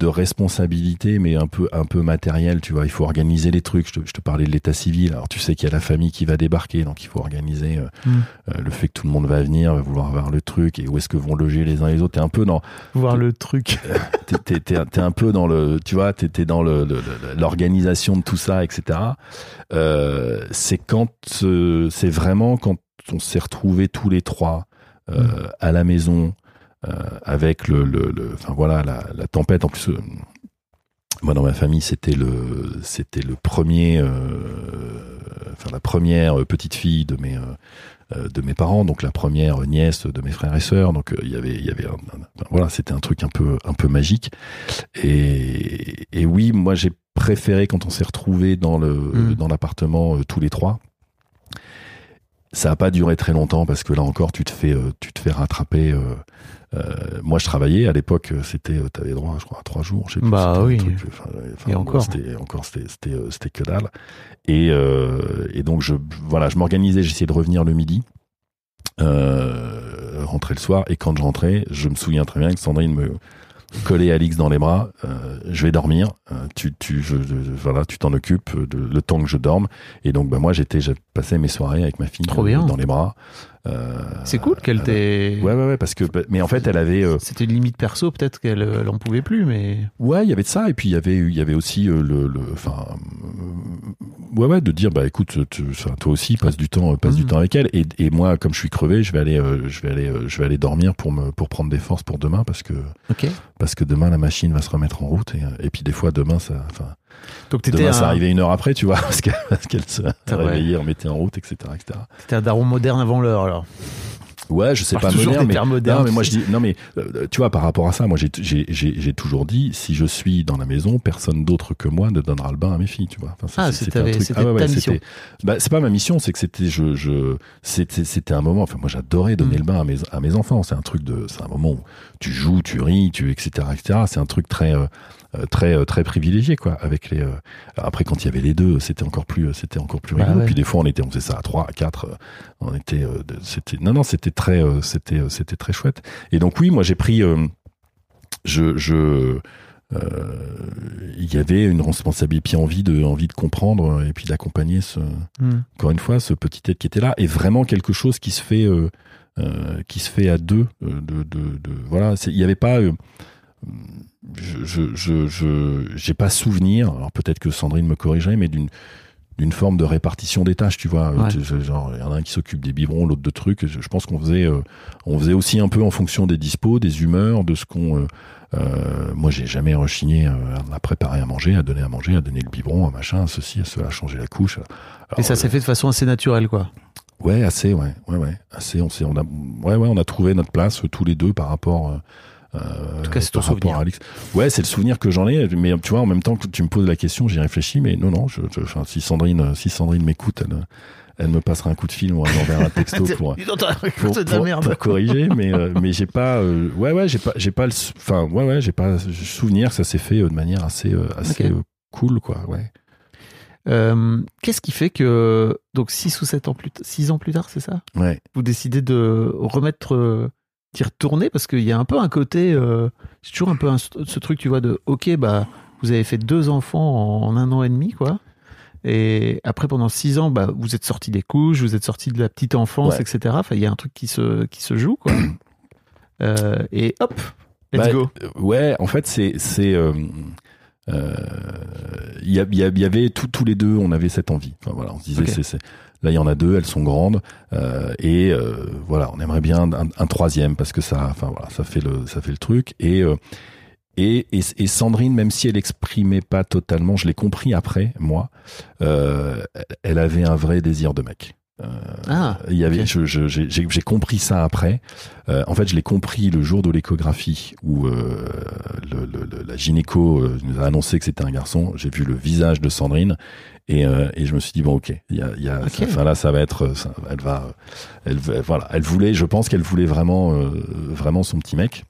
de responsabilité, mais un peu, un peu matérielle, tu vois. Il faut organiser les trucs. Je te, je te parlais de l'état civil. Alors, tu sais qu'il y a la famille qui va débarquer, donc il faut organiser euh, Mm. euh, le fait que tout le monde va venir, va vouloir voir le truc et où est-ce que vont loger les uns les autres. T'es un peu dans, Voir le truc. t'es, t'es, t'es un peu dans le, tu vois, t'es, dans le, l'organisation de tout ça, etc. Euh, c'est quand, euh, c'est vraiment quand on s'est retrouvés tous les trois euh, à la maison euh, avec le, le, le- enfin voilà, la, la tempête. En plus, euh, moi dans ma famille, c'était le, c'était le premier, euh, enfin la première petite fille de mes. euh, euh, de mes parents, donc la première nièce de mes frères et sœurs. Donc euh, il y avait, il y avait, un- un- voilà, c'était un truc un peu, un peu magique. Et, et oui, moi j'ai préféré quand on s'est retrouvés dans le, Mm. dans l'appartement euh, tous les trois. Ça a pas duré très longtemps parce que là encore, tu te fais, euh, tu te fais rattraper. euh, euh, moi, je travaillais à l'époque. euh, C'était, euh, t'avais droit, je crois, à trois jours. Je sais plus, Bah oui. truc, enfin, ouais, enfin, Et bon, encore. C'était encore, c'était, c'était, euh, c'était que dalle. Et, euh, et donc je, voilà, je m'organisais. J'essayais de revenir le midi, euh, rentrer le soir. Et quand je rentrais, je me souviens très bien que Sandrine me collait Alix dans les bras. euh, je vais dormir. euh, tu, tu, je, je- voilà, tu t'en occupes de, le temps que je dorme. Et donc, bah, moi, j'étais, j'ai passé mes soirées avec ma fille Trop euh, bien. dans les bras. Euh, C'est cool qu'elle euh, t'ait. Ouais, ouais, ouais, parce que, bah, mais en fait, elle avait, euh, C'était une limite perso, peut-être qu'elle elle en pouvait plus, mais. Ouais, il y avait de ça, et puis il y avait, il y avait aussi euh, le, enfin, euh, ouais, ouais, de dire, bah écoute, toi aussi, passe du temps, passe du Mhm. temps avec elle, et, moi, comme je suis crevé, je vais aller, euh, je vais aller, euh, je vais aller dormir pour me, pour prendre des forces pour demain, parce que, Ok. parce que demain la machine va se remettre en route, et, euh, et puis des fois demain ça, enfin, Donc t'étais demain ça arrivait une heure après, tu vois, parce que- parce qu'elle se C'est vrai. réveillait, remettait en route, etc., etc. t'étais un daron moderne avant l'heure, alors. Ouais, je sais pas moderne, mais, modernes, non, mais moi je dis, non mais euh, tu vois par rapport à ça, moi j'ai toujours dit, si je suis dans la maison, personne d'autre que moi ne donnera le bain à mes filles, tu vois. Enfin, Ah, c'est- c'était- un truc- ta mission. c'était- Bah c'est pas ma mission, c'est que c'était je je c'était un moment. Enfin moi j'adorais donner Mm. le bain à mes à mes enfants. C'est un truc de, c'est un moment où tu joues, tu ris, tu etc etc. C'est un truc très euh, très euh, très privilégié quoi avec les euh, après quand il y avait les deux c'était encore plus c'était encore plus Bah rigolo ouais. puis des fois on était on faisait ça à trois à quatre euh, on était euh, c'était non non c'était très euh, c'était euh, c'était très chouette et donc oui moi j'ai pris euh, je euh, il y avait une responsabilité puis envie de envie de comprendre et puis d'accompagner ce Hmm. encore une fois ce petit être qui était là et vraiment quelque chose qui se fait euh, euh, qui se fait à deux euh, de, de, de voilà il n'y avait pas euh, je je je j'ai pas souvenir alors peut-être que Sandrine me corrigerait mais d'une d'une forme de répartition des tâches tu vois Ouais. Genre il y en a un qui s'occupe des biberons l'autre de trucs je, pense qu'on faisait euh, on faisait aussi un peu en fonction des dispos des humeurs de ce qu'on euh, euh, moi j'ai jamais rechigné à préparer à manger à donner à manger à donner le biberon à machin à ceci à cela à changer la couche Et ça euh, s'est fait de façon assez naturelle, quoi. Ouais, assez, ouais, ouais, ouais, assez. On s'est, on a, ouais, ouais, on a trouvé notre place euh, tous les deux par rapport. Euh, en tout cas, c'est ton souvenir. À Alix. Ouais, c'est le souvenir que j'en ai. Mais tu vois, en même temps que tu me poses la question, j'y réfléchis. Mais non, non. Je, je- enfin, si Sandrine, si Sandrine m'écoute, elle, elle me passera un coup de fil ou elle m'enverra un texto pour. Pour, pour- pour corriger, mais euh, mais j'ai pas, euh, ouais ouais, j'ai pas, j'ai pas le, enfin ouais ouais, j'ai pas souvenir que ça s'est fait euh, de manière assez assez cool quoi, ouais. Qu'est-ce qui fait que, donc 6 ou 7 ans plus, 6 ans plus tard, c'est ça? Ouais. Vous décidez de remettre, d'y retourner parce qu'il y a un peu un côté, euh, c'est toujours un peu un- ce truc, tu vois, de ok, bah, vous avez fait deux enfants en un an et demi, quoi. Et après, pendant six ans, bah, vous êtes sorti des couches, vous êtes sorti de la petite enfance, Ouais. etc. Enfin, il y a un truc qui se, qui se joue, quoi. Euh, et hop, let's Bah, go. euh, Ouais, en fait, c'est. c'est euh, euh, Il y, il y il y avait tout- tous les deux, on avait cette envie. Enfin, voilà, on se disait, c'est- là, il y en a deux, elles sont grandes. euh, et euh, voilà, on aimerait bien un, un troisième parce que ça, enfin, voilà, ça, fait le, ça fait le truc. Et. euh, Et, et, et Sandrine, même si elle exprimait pas totalement, je l'ai compris après, moi, euh, elle avait un vrai désir de mec. Euh, Ah, il y avait, ok. je- je- j'ai compris ça après. Euh, en fait, je l'ai compris le jour de l'échographie où euh, le, le- le- la gynéco euh, nous a annoncé que c'était un garçon. J'ai vu le visage de Sandrine et, euh, et je me suis dit bon, ok, il y a, y a, là, ça va être, ça- elle va, elle, voilà, elle voulait, je pense qu'elle voulait vraiment, euh, vraiment son petit mec.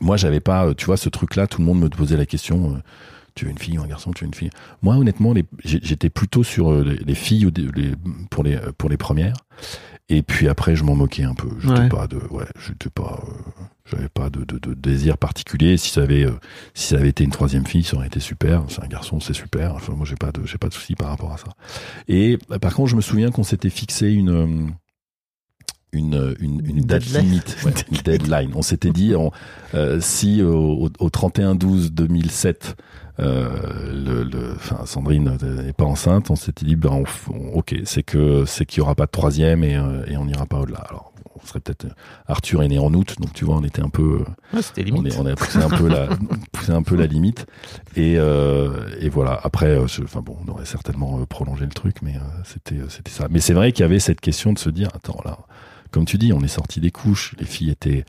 Moi, j'avais pas, euh, tu vois, ce truc-là. Tout le monde me posait la question. euh, tu veux une fille ou un garçon Tu veux une fille Moi, honnêtement, j'étais plutôt sur les, les filles les- pour les pour les premières. Et puis après, je m'en moquais un peu. J'étais Ouais. pas de, ouais, j'étais pas, euh, j'avais pas de, de, de désir particulier. Si ça avait, euh, si ça avait été une troisième fille, ça aurait été super. C'est un garçon, c'est super. Enfin, moi, j'ai pas de, j'ai pas de souci par rapport à ça. Et euh, par contre, je me souviens qu'on s'était fixé une euh, une, une, une Une date deadline. limite, ouais, une deadline. On s'était dit, on- euh, si euh, au, au 31-12-2007, euh, le, le, enfin, Sandrine n'est pas enceinte, on s'était dit, ben, on ok, c'est que c'est qu'il y aura pas de troisième et, euh, et on n'ira pas au-delà. Alors, on serait peut-être Arthur est né en août, donc tu vois, on était un peu, Ouais, c'était on, est, on a poussé un peu la, poussé un peu la limite. Et, euh, et voilà. Après, euh, je- enfin bon, on aurait certainement euh, prolongé le truc, mais euh, c'était, euh, c'était ça. Mais c'est vrai qu'il y avait cette question de se dire, attends là, comme tu dis, on est sorti des couches, les filles étaient,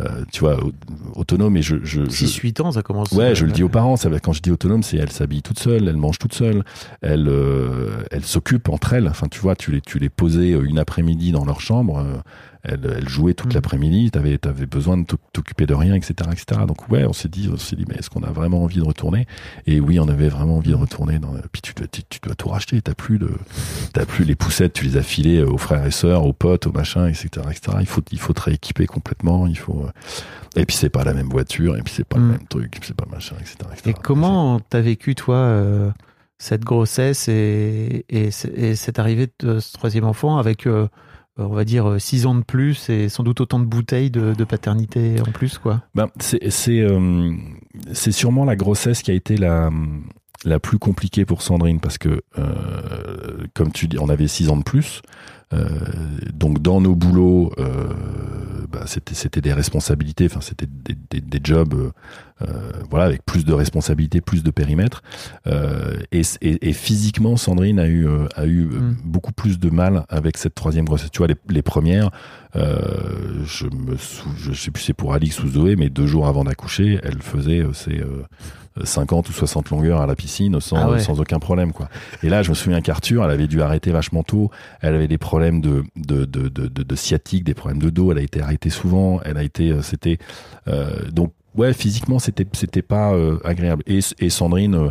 euh, tu vois, au- autonomes et je, je, je- 6-8 ans, ça commence. Ouais, je le dis euh, aux parents. Ça, quand je dis autonome, c'est elle s'habille toute seule, elle mange toute seule, elle, euh, elle s'occupe entre elles. Enfin, tu vois, tu les, tu les posais euh, une après-midi dans leur chambre, elles jouaient toute Mm. l'après-midi. T'avais, t'avais besoin de t'oc- t'occuper de rien, etc., etc. Donc ouais, on s'est dit, on s'est dit, mais est-ce qu'on a vraiment envie de retourner? Et oui, on avait vraiment envie de retourner. Dans, puis tu dois, tu, tu dois tout racheter. T'as plus de, t'as plus les poussettes. Tu les as filées euh, aux frères et sœurs, aux potes, aux machins, etc., etc. Il faut, il faut te rééquiper complètement. Il faut. euh, et puis c'est pas la même voiture, et puis c'est pas Mm. le même truc, et puis c'est pas machin, etc. etc. Et comment t'as vécu, toi, euh, cette grossesse et, et, cette arrivée de ce troisième enfant avec, euh, on va dire, 6 ans de plus et sans doute autant de bouteilles de, paternité en plus, quoi Ben, euh, c'est sûrement la grossesse qui a été la plus compliquée pour Sandrine parce que euh, comme tu dis, on avait six ans de plus. Euh, donc dans nos boulots, euh, bah, c'était c'était des responsabilités, enfin c'était des, des, des jobs, euh, voilà, avec plus de responsabilités, plus de périmètre. Euh, et, et, et physiquement, Sandrine a eu a eu Mm. beaucoup plus de mal avec cette troisième grossesse. Tu vois, les, les premières, euh, je me sou... je sais plus si c'est pour Alix ou Zoé, mais deux jours avant d'accoucher, elle faisait euh, ses euh, 50 ou 60 longueurs à la piscine sans, Ah ouais. sans aucun problème quoi. Et là, je me souviens qu'Arthur, elle avait dû arrêter vachement tôt. Elle avait des problèmes de de, de, de, de, sciatique, des problèmes de dos. Elle a été arrêtée souvent. Elle a été, euh, c'était euh, donc ouais, physiquement c'était c'était pas euh, agréable. Et, et Sandrine. euh,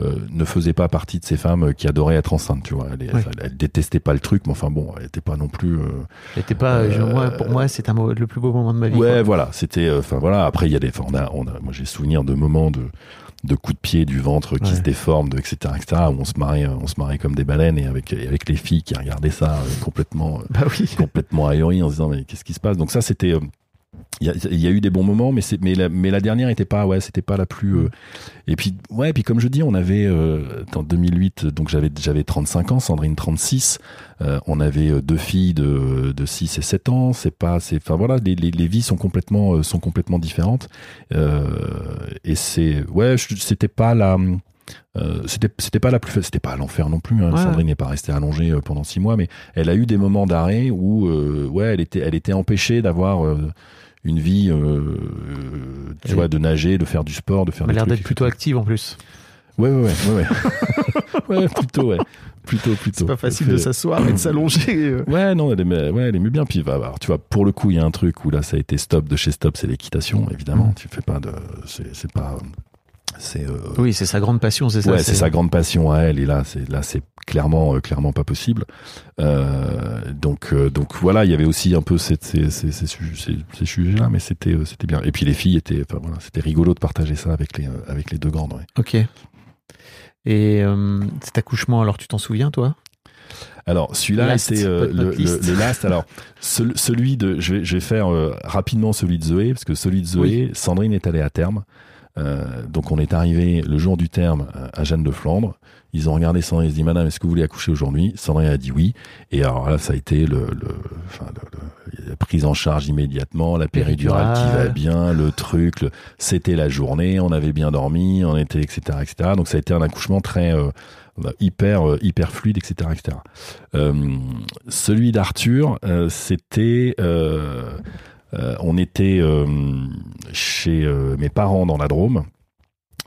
euh, ne faisait pas partie de ces femmes qui adoraient être enceinte, tu vois. Elle, elle, elle détestait pas le truc, mais enfin bon, elle était pas non plus. euh, C'était pas, Euh, je- moi, Pour moi, c'est un le plus beau moment de ma vie. Ouais, quoi. voilà, c'était. euh, Enfin voilà. Après, il y a des. On a, on a. Moi, j'ai souvenir de moments de de coups de pied du ventre qui Ouais. se déforment, de, etc., etc. Où on se marrait, euh, on se marrait comme des baleines et avec et avec les filles qui regardaient ça euh, complètement, euh, Bah oui. complètement ahuries en se disant mais qu'est-ce qui se passe? Donc ça, c'était. Euh, il y, a, il y a eu des bons moments, mais c'est mais la, mais la dernière était pas ouais, c'était pas la plus. euh, et puis ouais, puis comme je dis, on avait euh, en 2008, donc j'avais j'avais 35 ans, Sandrine 36. Euh, on avait euh, deux filles de, de 6 et 7 ans. C'est pas, c'est, enfin voilà, les, les, les vies sont complètement, euh, sont complètement différentes. Euh, et c'est, ouais, c'était pas la, euh, c'était, pas la plus, c'était pas l'enfer non plus. Hein. Ouais. Sandrine n'est pas restée allongée euh, pendant six mois, mais elle a eu des moments d'arrêt où, euh, ouais, elle était, elle était empêchée d'avoir euh, une vie, euh, euh, tu vois, de nager, de faire du sport, de faire Elle a des l'air d'être plutôt active en plus. Ouais, ouais, ouais, ouais, plutôt, ouais, plutôt, plutôt. C'est pas facile de s'asseoir et de s'allonger. euh. Ouais, non, elle aimait, ouais, elle aimait bien. Puis, va, alors, tu vois, pour le coup, il y a un truc où là, ça a été stop de chez stop, c'est l'équitation, évidemment. Mm. Tu fais pas de, c'est, c'est pas, c'est, euh, Oui, c'est sa grande passion, c'est ça. ouais, c'est sa grande passion à elle. Et là, c'est, là, c'est clairement, euh, clairement pas possible. Euh, donc, euh, donc voilà, il y avait aussi un peu cette, ces, ces, ces, sujets- ces- sujets-là, mais c'était, c'était bien. Et puis les filles étaient, enfin voilà, c'était rigolo de partager ça avec les, avec les deux grandes. Ouais. Ok. Et cet accouchement, alors tu t'en souviens, toi? Alors, celui-là était euh, le, last. Alors, ce- celui de, je vais, je vais faire euh, rapidement celui de Zoé, parce que celui de Zoé, Sandrine est allée à terme. Euh, donc on est arrivé le jour du terme à Jeanne de Flandre. Ils ont regardé Sandrine, ils ont dit Madame, est-ce que vous voulez accoucher aujourd'hui? Sandrine a dit oui. Et alors là, ça a été le, le, enfin, le- le- la prise en charge immédiatement, la péridurale qui va bien, le truc. le- C'était la journée, on avait bien dormi, on était, etc., etc. Donc ça a été un accouchement très euh, hyper, euh, hyper fluide, etc., etc. Euh, celui d'Arthur, euh, c'était, euh, euh, on était euh, chez euh, mes parents dans la Drôme.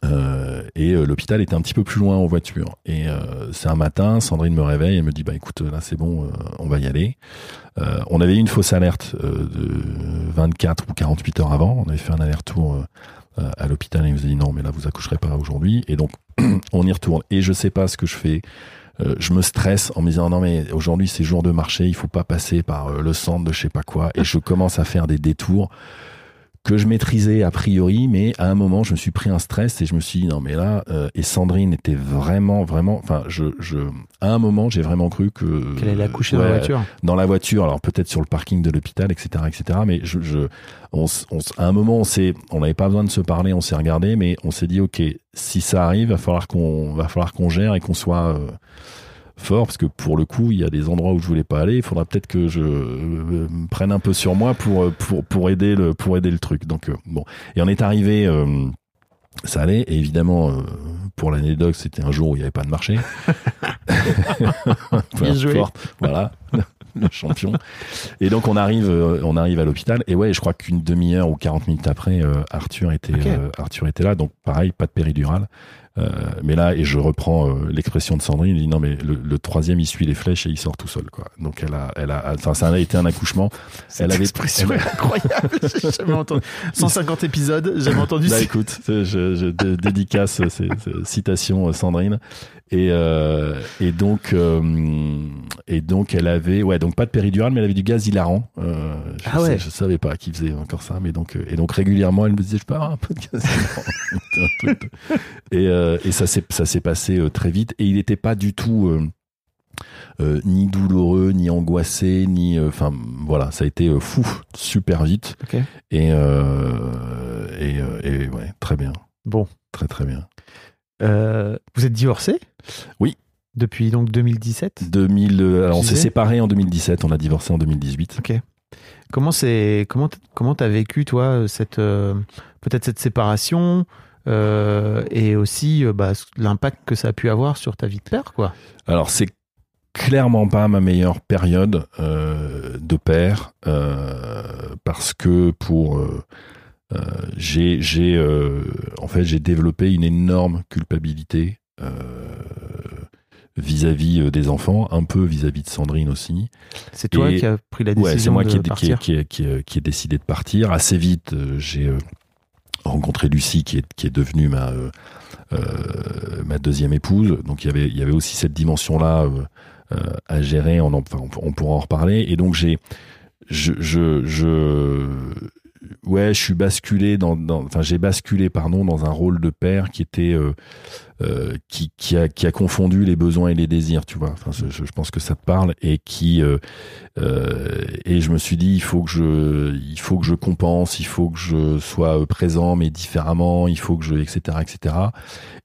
Euh, et euh, l'hôpital était un petit peu plus loin en voiture. Et euh, c'est un matin, Sandrine me réveille et me dit bah écoute là c'est bon, euh, on va y aller. Euh, on avait eu une fausse alerte euh, de 24 ou 48 heures avant. On avait fait un aller-retour à l'hôpital et il nous a dit non mais là vous accoucherez pas aujourd'hui. Et donc on y retourne. Et je sais pas ce que je fais. Je me stresse en me disant non mais aujourd'hui c'est jour de marché, il faut pas passer par le centre de je sais pas quoi. Et je commence à faire des détours que je maîtrisais a priori, mais à un moment, je me suis pris un stress et je me suis dit non mais là, euh, et Sandrine était vraiment, vraiment, enfin, je, je, à un moment, j'ai vraiment cru que Qu'elle allait accoucher dans la voiture. dans la voiture, alors peut-être sur le parking de l'hôpital, etc., etc. Mais je, je, on, on à un moment, on s'est, on n'avait pas besoin de se parler, on s'est regardé, mais on s'est dit ok, si ça arrive, va falloir qu'on, va falloir qu'on gère et qu'on soit euh, fort, parce que pour le coup, il y a des endroits où je voulais pas aller. Il faudra peut-être que je euh, me prenne un peu sur moi pour euh, pour pour aider le pour aider le truc. Donc euh, bon, et on est arrivé. euh, ça allait, et évidemment, euh, pour l'anecdote, c'était un jour où il n'y avait pas de marché. Peu importe, voilà, le champion. Et donc on arrive, on arrive à l'hôpital, et ouais, je crois qu'une demi-heure ou 40 minutes après, Arthur était, Arthur était là, donc pareil, pas de péridurale. Euh, mais là, et je reprends euh, l'expression de Sandrine, il dit non mais le, le troisième il suit les flèches et il sort tout seul quoi. Donc elle a, elle a, enfin ça a été un accouchement. Cette Elle avait- expression elle- est incroyable. J'ai jamais entendu. 150 épisodes, j'ai jamais entendu Bah ça. écoute, je, je dé- dédicace ces, citations euh, Sandrine. Et, euh, et donc, euh, et donc elle avait, ouais, donc pas de péridurale, mais elle avait du gaz hilarant. Euh, je, Ah ouais. je savais pas qui faisait encore ça, mais donc, et donc régulièrement, elle me disait, je avoir un peu de gaz hilarant. Et, euh, et ça s'est, ça s'est passé euh, très vite. Et il n'était pas du tout euh, ni douloureux, ni angoissé, ni, enfin, voilà, ça a été fou, super vite. Et, et, et ouais, très bien. Bon. Très très bien. Vous êtes divorcé? Oui. Depuis donc 2017 2000, euh, alors on s'est séparés en 2017, on a divorcé en 2018. Ok. Comment c'est comment comment t'as vécu toi cette euh, peut-être cette séparation? Et aussi euh, bah, l'impact que ça a pu avoir sur ta vie de père quoi. Alors c'est clairement pas ma meilleure période euh, de père euh, parce que pour euh, euh, j'ai j'ai euh, en fait j'ai développé une énorme culpabilité euh, vis-à-vis euh, des enfants, un peu vis-à-vis de Sandrine aussi. C'est toi Et- qui as pris la Ouais, c'est décision moi de qui qui, partir. qui, qui ai- qui ai décidé de partir. Assez vite, euh, j'ai euh, rencontré Lucie, qui est, qui est devenue ma, euh, euh, ma deuxième épouse. Donc il y avait, il y avait aussi cette dimension-là euh, à gérer. On, en- enfin, on, pourra en reparler. Et donc j'ai, je, je, ouais, je suis basculé dans, enfin j'ai basculé pardon dans un rôle de père qui était euh, euh, qui, qui, a, qui a confondu les besoins et les désirs, tu vois. Enfin, je, je pense que ça te parle et qui euh, euh, et je me suis dit il faut que je il faut que je compense, il faut que je sois présent mais différemment, il faut que je etc etc.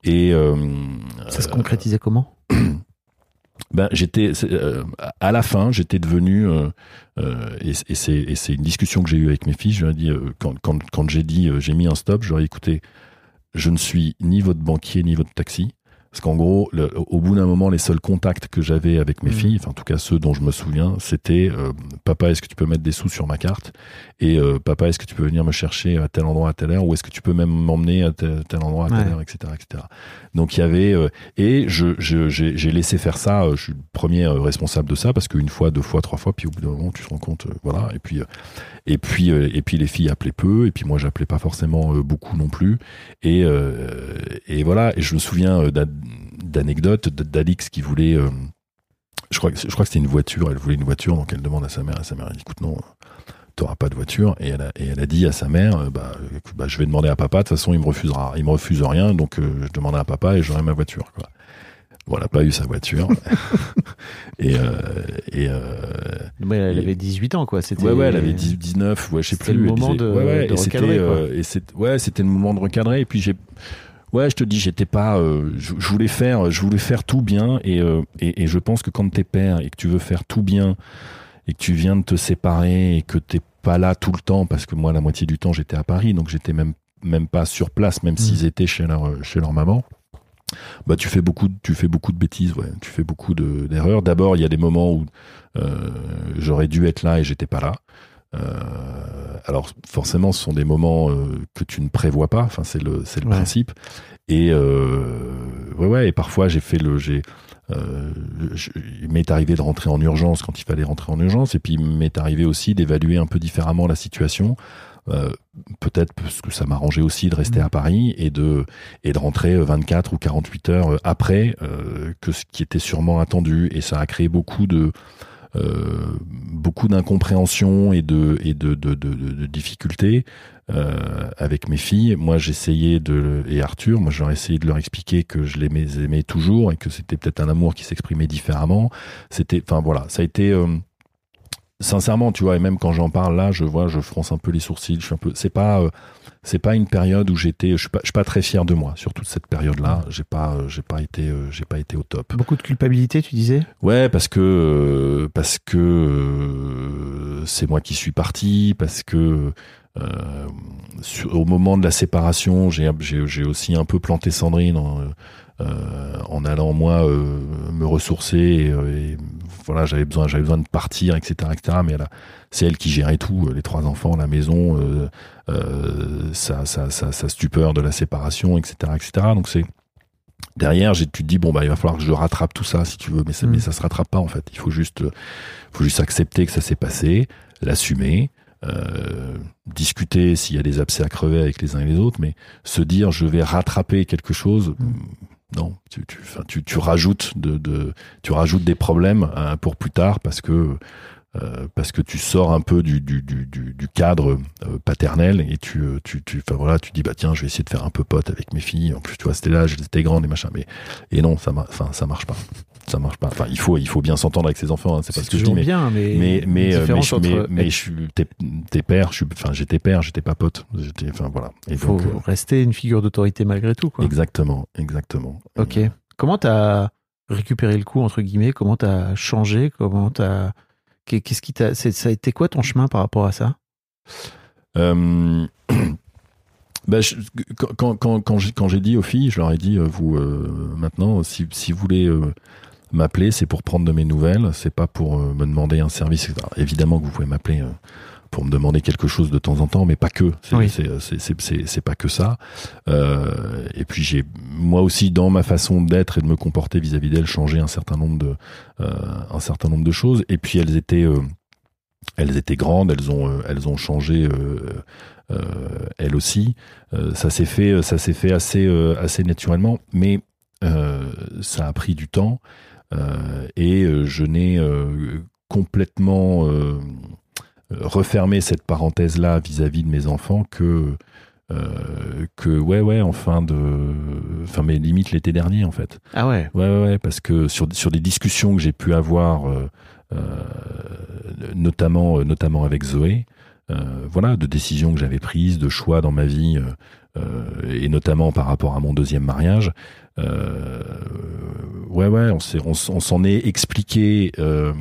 Et euh, Ça se concrétisait comment ben j'étais euh, à la fin j'étais devenu euh, euh, et, c'est une discussion que j'ai eue avec mes filles je leur ai dit quand quand quand j'ai dit j'ai mis un stop je leur ai dit, écoutez je ne suis ni votre banquier ni votre taxi parce qu'en gros le- au bout d'un moment les seuls contacts que j'avais avec mes Mhm. filles enfin en tout cas ceux dont je me souviens c'était euh, papa est-ce que tu peux mettre des sous sur ma carte? Et euh, papa est-ce que tu peux venir me chercher à tel endroit à telle heure? Ou est-ce que tu peux même m'emmener à tel, tel endroit à telle Ouais. heure etc etc donc il y avait euh, et je j'ai laissé faire ça je suis le premier responsable de ça parce qu'une fois deux fois trois fois puis au bout d'un moment tu te rends compte voilà et puis et puis et puis les filles appelaient peu et puis moi j'appelais pas forcément beaucoup non plus et et voilà et je me souviens d'an- d'anecdotes d'Alix qui voulait euh, je crois que je crois que c'était une voiture elle voulait une voiture donc elle demande à sa mère et sa mère elle dit écoute non t'auras pas de voiture et elle a, et elle a dit à sa mère euh, bah, écoute, bah, je vais demander à papa de toute façon il me refusera il me refuse rien donc euh, je demanderai à papa et j'aurai ma voiture quoi. Bon, elle n'a pas eu sa voiture. et euh, euh, elle Et- avait 18 ans, quoi. C'était... ouais, ouais, elle avait 10, 19, ouais, je sais C'était plus. le moment disait- de- ouais, ouais, de et c'était, recadrer, euh, c'est- ouais, c'était le moment de recadrer. Et puis j'ai, ouais, je te dis, j'étais pas, euh, je, je voulais faire, je voulais faire tout bien. Et, euh, et, et je pense que quand t'es père et que tu veux faire tout bien et que tu viens de te séparer et que t'es pas là tout le temps, parce que moi, la moitié du temps, j'étais à Paris, donc j'étais même même pas sur place, même s'ils étaient chez leur chez leur maman. Bah, tu fais beaucoup, de- tu fais beaucoup de bêtises, ouais. Tu fais beaucoup de- d'erreurs. D'abord, il y a des moments où euh, j'aurais dû être là et j'étais pas là. Euh, alors forcément, ce sont des moments euh, que tu ne prévois pas. Enfin, c'est le c'est le Ouais. principe. Et euh, ouais, ouais. Et parfois, j'ai fait le j'ai euh, je- il m'est arrivé de rentrer en urgence quand il fallait rentrer en urgence, et puis il m'est arrivé aussi d'évaluer un peu différemment la situation. Euh, Peut-être parce que ça m'arrangeait aussi de rester à Paris et de et de rentrer 24 ou 48 heures après euh, que ce qui était sûrement attendu, et ça a créé beaucoup de beaucoup d'incompréhension et de et de, de, de, de- de difficultés euh, avec mes filles. Moi, j'essayais de et Arthur, moi, j'aurais essayé de leur expliquer que je les aimais, aimais toujours et que c'était peut-être un amour qui s'exprimait différemment. C'était, enfin voilà, ça a été euh, sincèrement, tu vois, et même quand j'en parle là, je vois, je fronce un peu les sourcils. Je suis un peu, c'est pas euh, c'est pas une période où j'étais, je suis pas, je suis pas très fier de moi sur toute cette période-là. J'ai pas, euh, j'ai pas été, euh, j'ai pas été au top. Beaucoup de culpabilité, tu disais? Ouais, parce que parce que c'est moi qui suis parti, parce que sur- au moment de la séparation, j'ai aussi un peu planté Sandrine en, euh, en allant moi euh, me ressourcer. Et, euh, et voilà, j'avais besoin j'avais besoin de partir, etc., etc. Mais elle a- c'est elle qui gérait tout, euh, les trois enfants, la maison, euh, euh, sa, sa, sa, sa stupeur de la séparation, etc., etc. Donc c'est derrière, tu te dis bon bah il va falloir que je rattrape tout ça si tu veux, mais ça, Mm. mais ça se rattrape pas en fait. Il faut juste, euh, faut juste accepter que ça s'est passé, l'assumer, euh, discuter s'il y a des abcès à crever avec les uns et les autres, mais se dire je vais rattraper quelque chose. Mm. Non, tu, tu, tu, rajoutes de, tu rajoutes des problèmes hein, pour plus tard parce que euh, parce que tu sors un peu du, du, du, cadre euh, paternel et tu, euh, tu, tu, tu dis bah tiens, je vais essayer de faire un peu pote avec mes filles. En plus, tu vois, c'était là, j'étais grande et machin. Mais et non, ça, enfin, ça marche pas. Ça marche pas. Enfin, il faut, il faut bien s'entendre avec ses enfants. hein, c'est pas ce que je dis, mais bien, mais mais mais euh, mais, différence je- entre mais, mais je suis t'es t'es père. Je suis, enfin, j'étais père, j'étais pas pote. J'étais, enfin voilà. Et il faut donc, euh, rester une figure d'autorité malgré tout, quoi. exactement, exactement. Ok. Comment t'as récupéré le coup entre guillemets? Comment t'as changé? Comment t'as Qu'est- Qu'est-ce qui t'a Ça a été quoi ton chemin par rapport à ça? Euh, bah, je- quand, quand, quand j'ai dit aux filles, je leur ai dit, euh, vous, euh, maintenant, si, si vous voulez euh, m'appeler, c'est pour prendre de mes nouvelles, c'est pas pour euh, me demander un service. évidemment que vous pouvez m'appeler euh, pour me demander quelque chose de temps en temps, mais pas que. C'est, Oui. c'est pas que ça. Euh, et puis j'ai, moi aussi, dans ma façon d'être et de me comporter vis-à-vis d'elles, changé un certain nombre de, euh, un certain nombre de choses. Et puis elles étaient, euh, elles étaient grandes, elles ont, euh, elles ont changé. Euh, euh, elles aussi, Euh, ça s'est fait, ça s'est fait assez, euh, assez naturellement, mais euh, ça a pris du temps euh, et euh, je n'ai euh, complètement euh, refermé cette parenthèse là vis-à-vis de mes enfants que euh, que ouais ouais en fin de enfin mais limite l'été dernier en fait Ah ouais. Ouais, ouais, ouais, parce que sur, sur des discussions que j'ai pu avoir, euh, euh, notamment, euh, notamment avec Zoé, euh, voilà, de décisions que j'avais prises, de choix dans ma vie, euh, euh, et notamment par rapport à mon deuxième mariage, euh, ouais, ouais, on s'en est expliqué euh,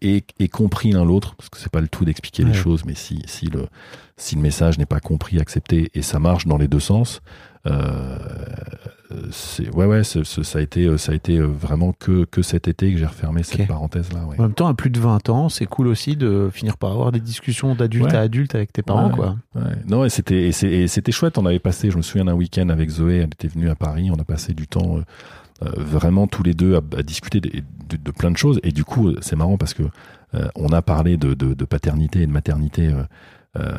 et, et compris l'un l'autre, parce que c'est pas le tout d'expliquer les choses, mais si, si, le, si le message n'est pas compris, accepté, et ça marche dans les deux sens, euh, ouais ouais ça a été ça a été vraiment que que cet été que j'ai refermé cette Ok. parenthèse là ouais. En même temps, à plus de 20 ans, c'est cool aussi de finir par avoir des discussions d'adulte Ouais. à adulte avec tes parents, Ouais. quoi. Non et c'était chouette on avait passé je me souviens d'un week-end avec Zoé elle était venue à Paris on a passé du temps euh, euh, vraiment tous les deux à, à discuter de, de- de plein de choses et du coup euh, c'est marrant parce que euh, on a parlé de, de, paternité et de maternité euh, euh,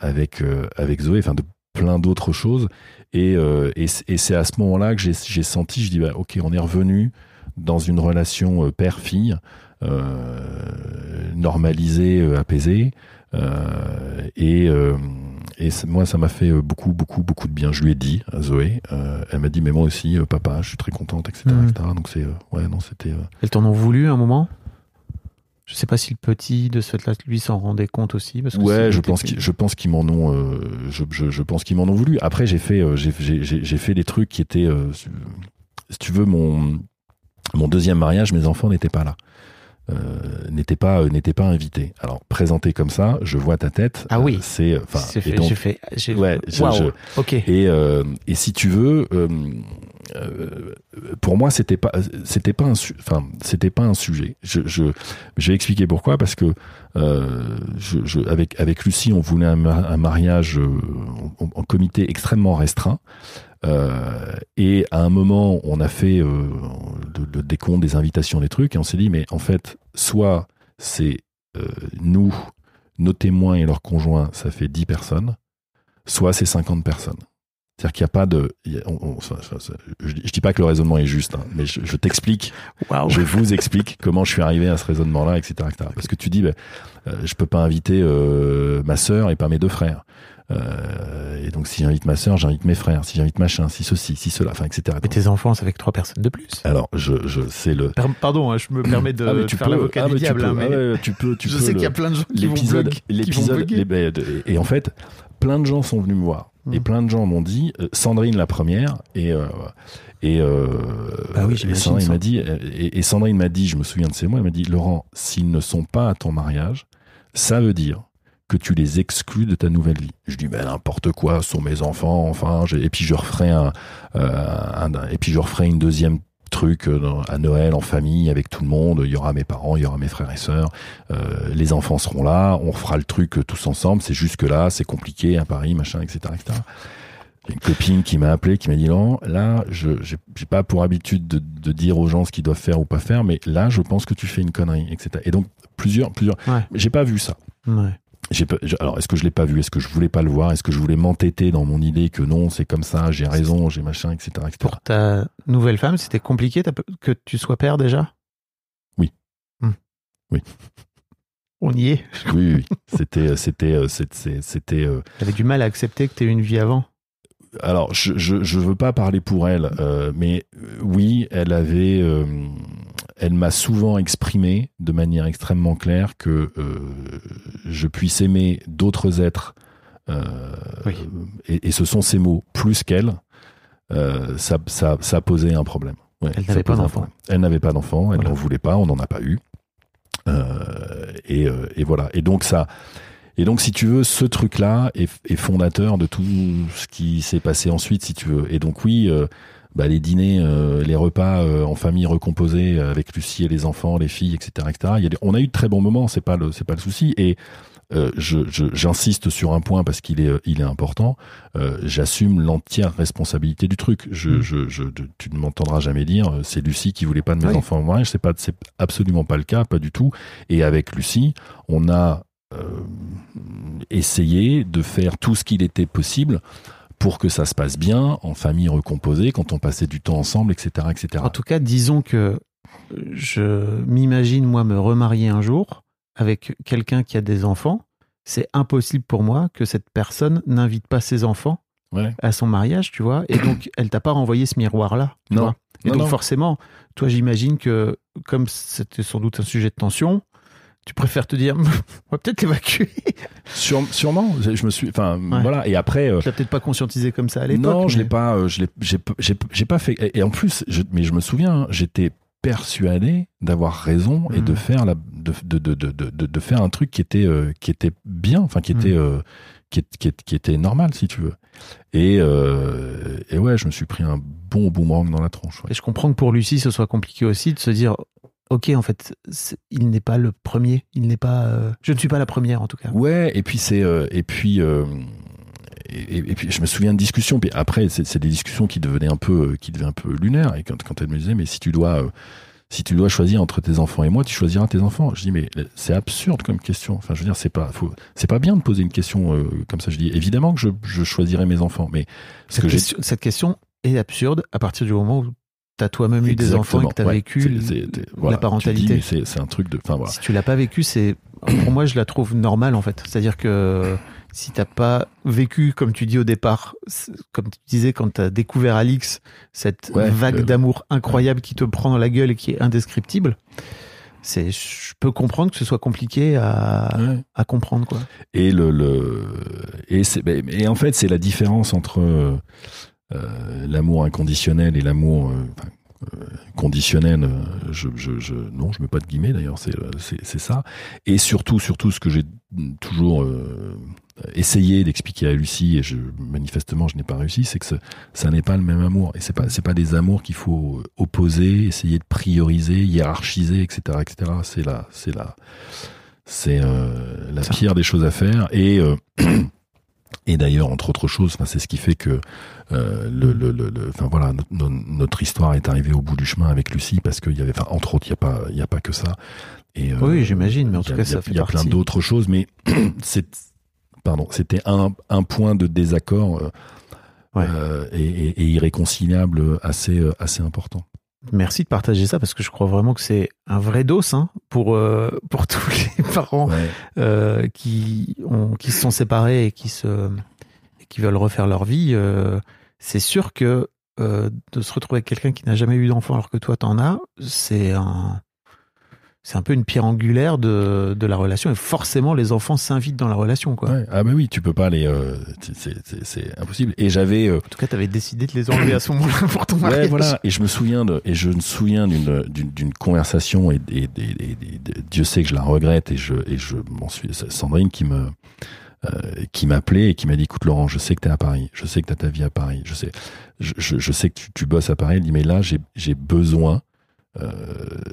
avec euh, avec Zoé enfin de plein d'autres choses et, euh, et, c'est à ce moment-là que j'ai senti je dis bah, ok on est revenu dans une relation euh, père-fille euh, normalisé, euh, apaisé. Euh, et et moi, ça m'a fait beaucoup, beaucoup, beaucoup de bien. Je lui ai dit à Zoé. elle m'a dit, mais moi aussi, papa, je suis très contente, etc. Mhm. etc. Donc c'est, ouais, non, c'était. Elles t'en ont voulu un moment? Je sais pas si le petit de ce fait-là, lui, s'en rendait compte aussi. Parce que Ouais, je pense qu'ils, je pense qu'ils m'en ont, euh, je, je, je pense qu'ils m'en ont voulu. Après, j'ai fait, euh, j'ai, j'ai, j'ai j'ai fait des trucs qui étaient, euh, si tu veux, mon, mon deuxième mariage, mes enfants n'étaient pas là, euh, n'étaient pas, euh, n'étaient pas invités. Alors présenté comme ça, je vois ta tête. Ah oui. euh, c'est, enfin, j'ai fait. j'ai- Ouais, je- Waouh. je- Ok. et, euh, et si tu veux, euh, euh, pour moi, c'était pas, c'était pas un, enfin, c'était pas un sujet. Je, je, je vais expliquer pourquoi parce que euh, je, je, avec avec Lucie, on voulait un, ma- un mariage en, en comité extrêmement restreint. Euh, et à un moment, on a fait euh, le, le décompte des invitations, des trucs, et on s'est dit, mais en fait, soit c'est euh, nous, nos témoins et leurs conjoints, ça fait 10 personnes, soit c'est 50 personnes. C'est-à-dire qu'il n'y a pas de. il y a- on- on- ça- ça- ça- je, je dis pas que le raisonnement est juste, hein, mais je, je t'explique, je vous explique comment je suis arrivé à ce raisonnement-là, etc., etc. Parce que tu dis, ben, euh, je peux pas inviter euh, ma sœur et pas mes deux frères. Euh, et donc si j'invite ma sœur, j'invite mes frères. Si j'invite machin, si ceci, si cela, enfin, etc. Mais tes enfants, c'est avec trois personnes de plus? Alors, je, je, c'est le. Per- Pardon, hein, je me permets de, Ah, mais tu faire peux, l'avocat ah, du mais tu diable. peux, hein, mais ah, ouais, tu peux, tu je peux sais le- qu'il y a plein de gens qui vont l'épisode, qui vont l'épisode, les- et en fait, plein de gens sont venus me voir et Mm. plein de gens m'ont dit, euh, Sandrine la première et euh, et, euh, Bah oui, et Sandrine m'a dit et, et Sandrine m'a dit, je me souviens de ces mots, elle m'a dit, Laurent, s'ils ne sont pas à ton mariage, ça veut dire que tu les exclus de ta nouvelle vie. Je dis ben n'importe quoi, ce sont mes enfants, enfin, et puis je referai un, euh, un- et puis je referai une deuxième truc euh, à Noël en famille avec tout le monde. Il y aura mes parents, il y aura mes frères et sœurs. Euh, les enfants seront là. On refera le truc tous ensemble. C'est juste que là, c'est compliqué à Paris, machin, etc., etc. Une copine qui m'a appelé, qui m'a dit non, là, je j'ai j'ai pas pour habitude de, de dire aux gens ce qu'ils doivent faire ou pas faire, mais là, je pense que tu fais une connerie, etc. Et donc plusieurs, plusieurs. Ouais. J'ai pas vu ça. Ouais. Pas- alors, est-ce que je l'ai pas vu? Est-ce que je voulais pas le voir? Est-ce que je voulais m'entêter dans mon idée que non, c'est comme ça, j'ai raison, j'ai machin, etc., etc. Pour ta nouvelle femme, c'était compliqué que tu sois père déjà? Oui. Hmm. Oui. On y est. Oui, oui, oui. C'était, c'était, euh, c'était, c'était. euh, J'avais du mal à accepter que tu aies eu une vie avant. Alors, je, je, je veux pas parler pour elle, euh, mais euh, oui, elle avait, euh, elle m'a souvent exprimé de manière extrêmement claire que je puisse aimer d'autres êtres, Oui. et, et ce sont ces mots plus qu'elle, ça, ça, ça posait un problème. Ouais, Elle n'avait pas d'enfant. Elle n'avait pas d'enfant, elle Voilà. n'en voulait pas, on n'en a pas eu. Et, et voilà. Et donc ça, et donc, si tu veux, ce truc-là est, est fondateur de tout ce qui s'est passé ensuite, si tu veux. Et donc, oui, euh, bah, les dîners, euh, les repas euh, en famille recomposés avec Lucie et les enfants, les filles, etc., etc. Il y a des- on a eu de très bons moments, c'est pas le, c'est pas le souci. Et euh, je, je- j'insiste sur un point parce qu'il est, il est important. Euh, j'assume l'entière responsabilité du truc. Je, Mm. je, je, tu ne m'entendras jamais dire c'est Lucie qui voulait pas de mes Oui. enfants en mariage. C'est pas, c'est absolument pas le cas, pas du tout. Et avec Lucie, on a euh, essayé de faire tout ce qu'il était possible pour que ça se passe bien en famille recomposée quand on passait du temps ensemble, etc., etc. En tout cas, disons que je m'imagine, moi, me remarier un jour avec quelqu'un qui a des enfants. C'est impossible pour moi que cette personne n'invite pas ses enfants Ouais. à son mariage, tu vois. Et donc, elle t'a pas renvoyé ce miroir-là. Non. vois. Et Non, donc, non. forcément, toi, j'imagine que, comme c'était sans doute un sujet de tension, tu préfères te dire, on va peut-être l'évacuer. Sûre- sûrement, je me suis, enfin Ouais. voilà. Et après, euh, Tu l'as peut-être pas conscientisé comme ça à l'époque. non, je l'ai pas, euh, je l'ai, j'ai, pas fait. Et et en plus, je, mais je me souviens, hein, j'étais persuadé d'avoir raison et de faire la, de, de, de, de, de, de faire un truc qui était, euh, qui était bien, enfin qui était, euh, qui, est- qui, est- qui était normal si tu veux. Et, euh, et ouais, je me suis pris un bon boomerang dans la tronche. ouais. Et je comprends que pour Lucie, ce soit compliqué aussi de se dire, ok, en fait, il n'est pas le premier, il n'est pas, euh, je ne suis pas la première en tout cas. Ouais, et puis c'est euh, et puis euh, et, et puis je me souviens de discussions. Puis après, c'est des discussions qui devenaient un peu qui devenaient un peu lunaires. Et quand, quand elle me disait, mais si tu dois si tu dois choisir entre tes enfants et moi, tu choisiras tes enfants. Je dis mais c'est absurde comme question. Enfin, je veux dire, c'est pas c'est pas bien de poser une question euh, comme ça. Je dis évidemment que je, je choisirai mes enfants, mais ce Cette que j'ai question, cette question est absurde à partir du moment où t'as toi-même eu des enfants et que t'as Ouais, vécu la voilà, parentalité. c'est un truc de. Voilà. Si tu l'as pas vécu, c'est pour moi je la trouve normale en fait. C'est-à-dire que si t'as pas vécu, comme tu dis au départ, comme tu disais quand t'as découvert Alix, cette Ouais, vague le- d'amour incroyable qui te prend dans la gueule et qui est indescriptible, c'est je peux comprendre que ce soit compliqué à, Ouais. à comprendre quoi. Et le, le et c'est et en fait c'est la différence entre l'amour inconditionnel et l'amour euh, euh, conditionnel. euh, Je, je, je non, je mets pas de guillemets d'ailleurs. C'est euh, c'est c'est ça. Et surtout surtout ce que j'ai toujours euh, essayé d'expliquer à Lucie et je manifestement je n'ai pas réussi, c'est que ce- ça n'est pas le même amour et c'est pas c'est pas des amours qu'il faut opposer, essayer de prioriser, hiérarchiser, etc. etc. C'est la c'est la c'est euh, la pire des choses à faire et euh, et d'ailleurs entre autres choses enfin, c'est ce qui fait que euh, le, le, le, le- enfin voilà no- no- notre histoire est arrivée au bout du chemin avec Lucie parce qu'il y avait enfin, entre autres il y a pas il y a pas que ça. Et euh, Oui, j'imagine, mais en tout cas, il y a- ça fait il y a plein d'autres choses mais c'est pardon c'était un, un point de désaccord euh, Ouais. euh, et, et- et irréconciliable assez euh, assez important Merci de partager ça parce que je crois vraiment que c'est un vrai dos hein, pour euh, pour tous les parents ouais. euh, qui ont qui se sont séparés et qui se et qui veulent refaire leur vie. euh, c'est sûr que euh, de se retrouver avec quelqu'un qui n'a jamais eu d'enfant alors que toi t'en as, c'est un c'est un peu une pierre angulaire de, de la relation et forcément les enfants s'invitent dans la relation quoi. Ouais. ah bah oui tu peux pas aller euh, c'est- impossible et j'avais euh, En tout cas, t'avais décidé de les enlever à ce moment-là pour ton Ouais, mariage. voilà. Et je me souviens de, et je me souviens d'une, d'une, conversation et, et- et- et- et- Dieu sait que je la regrette et je, et je m'en suis, c'est Sandrine qui me, euh, qui m'appelait et qui m'a dit, écoute Laurent, je sais que t'es à Paris, je sais que t'as ta vie à Paris, je sais, je, je, je sais que tu, tu bosses à Paris. Elle dit, mais là, j'ai, j'ai besoin, euh,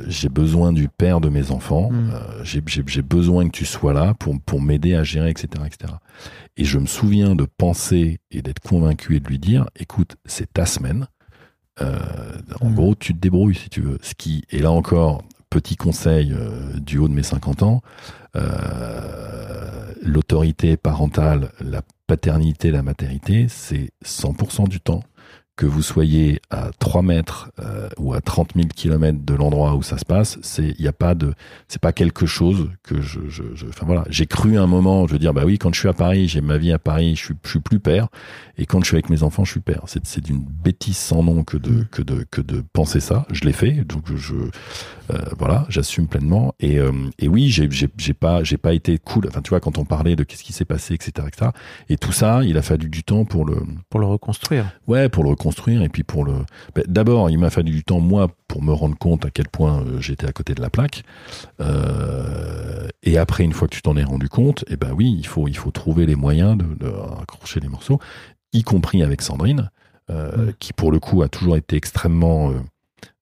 j'ai besoin du père de mes enfants, Mm. euh, j'ai, besoin que tu sois là pour, pour m'aider à gérer, etc., etc. Et je me souviens de penser et d'être convaincu et de lui dire, écoute, c'est ta semaine. Euh, en Mm. gros, tu te débrouilles si tu veux. Ce qui, et là encore, petit conseil du haut de mes 50 ans, l'autorité parentale, la paternité, la maternité, c'est 100% du temps. Que vous soyez à 3 mètres euh, ou à 30 000 kilomètres de l'endroit où ça se passe, c'est il y a pas de c'est pas quelque chose que je je, je enfin voilà. J'ai cru un moment je veux dire bah oui quand je suis à Paris j'ai ma vie à Paris je suis je suis plus père. Et quand je suis avec mes enfants je suis père. C'est c'est d'une bêtise sans nom que de Mm. que de que de penser ça. Je l'ai fait donc je euh, voilà j'assume pleinement. Et euh, et oui j'ai j'ai j'ai pas j'ai pas été cool. Enfin tu vois quand on parlait de qu'est-ce qui s'est passé etc etc et tout ça il a fallu du temps pour le Pour le reconstruire. Ouais, pour le reconstruire et puis pour le. Ben, D'abord, il m'a fallu du temps moi pour me rendre compte à quel point euh, j'étais à côté de la plaque. Euh, et après, une fois que tu t'en es rendu compte, eh ben oui, il faut il faut trouver les moyens de, de raccrocher les morceaux, y compris avec Sandrine, euh, qui pour le coup a toujours été extrêmement euh,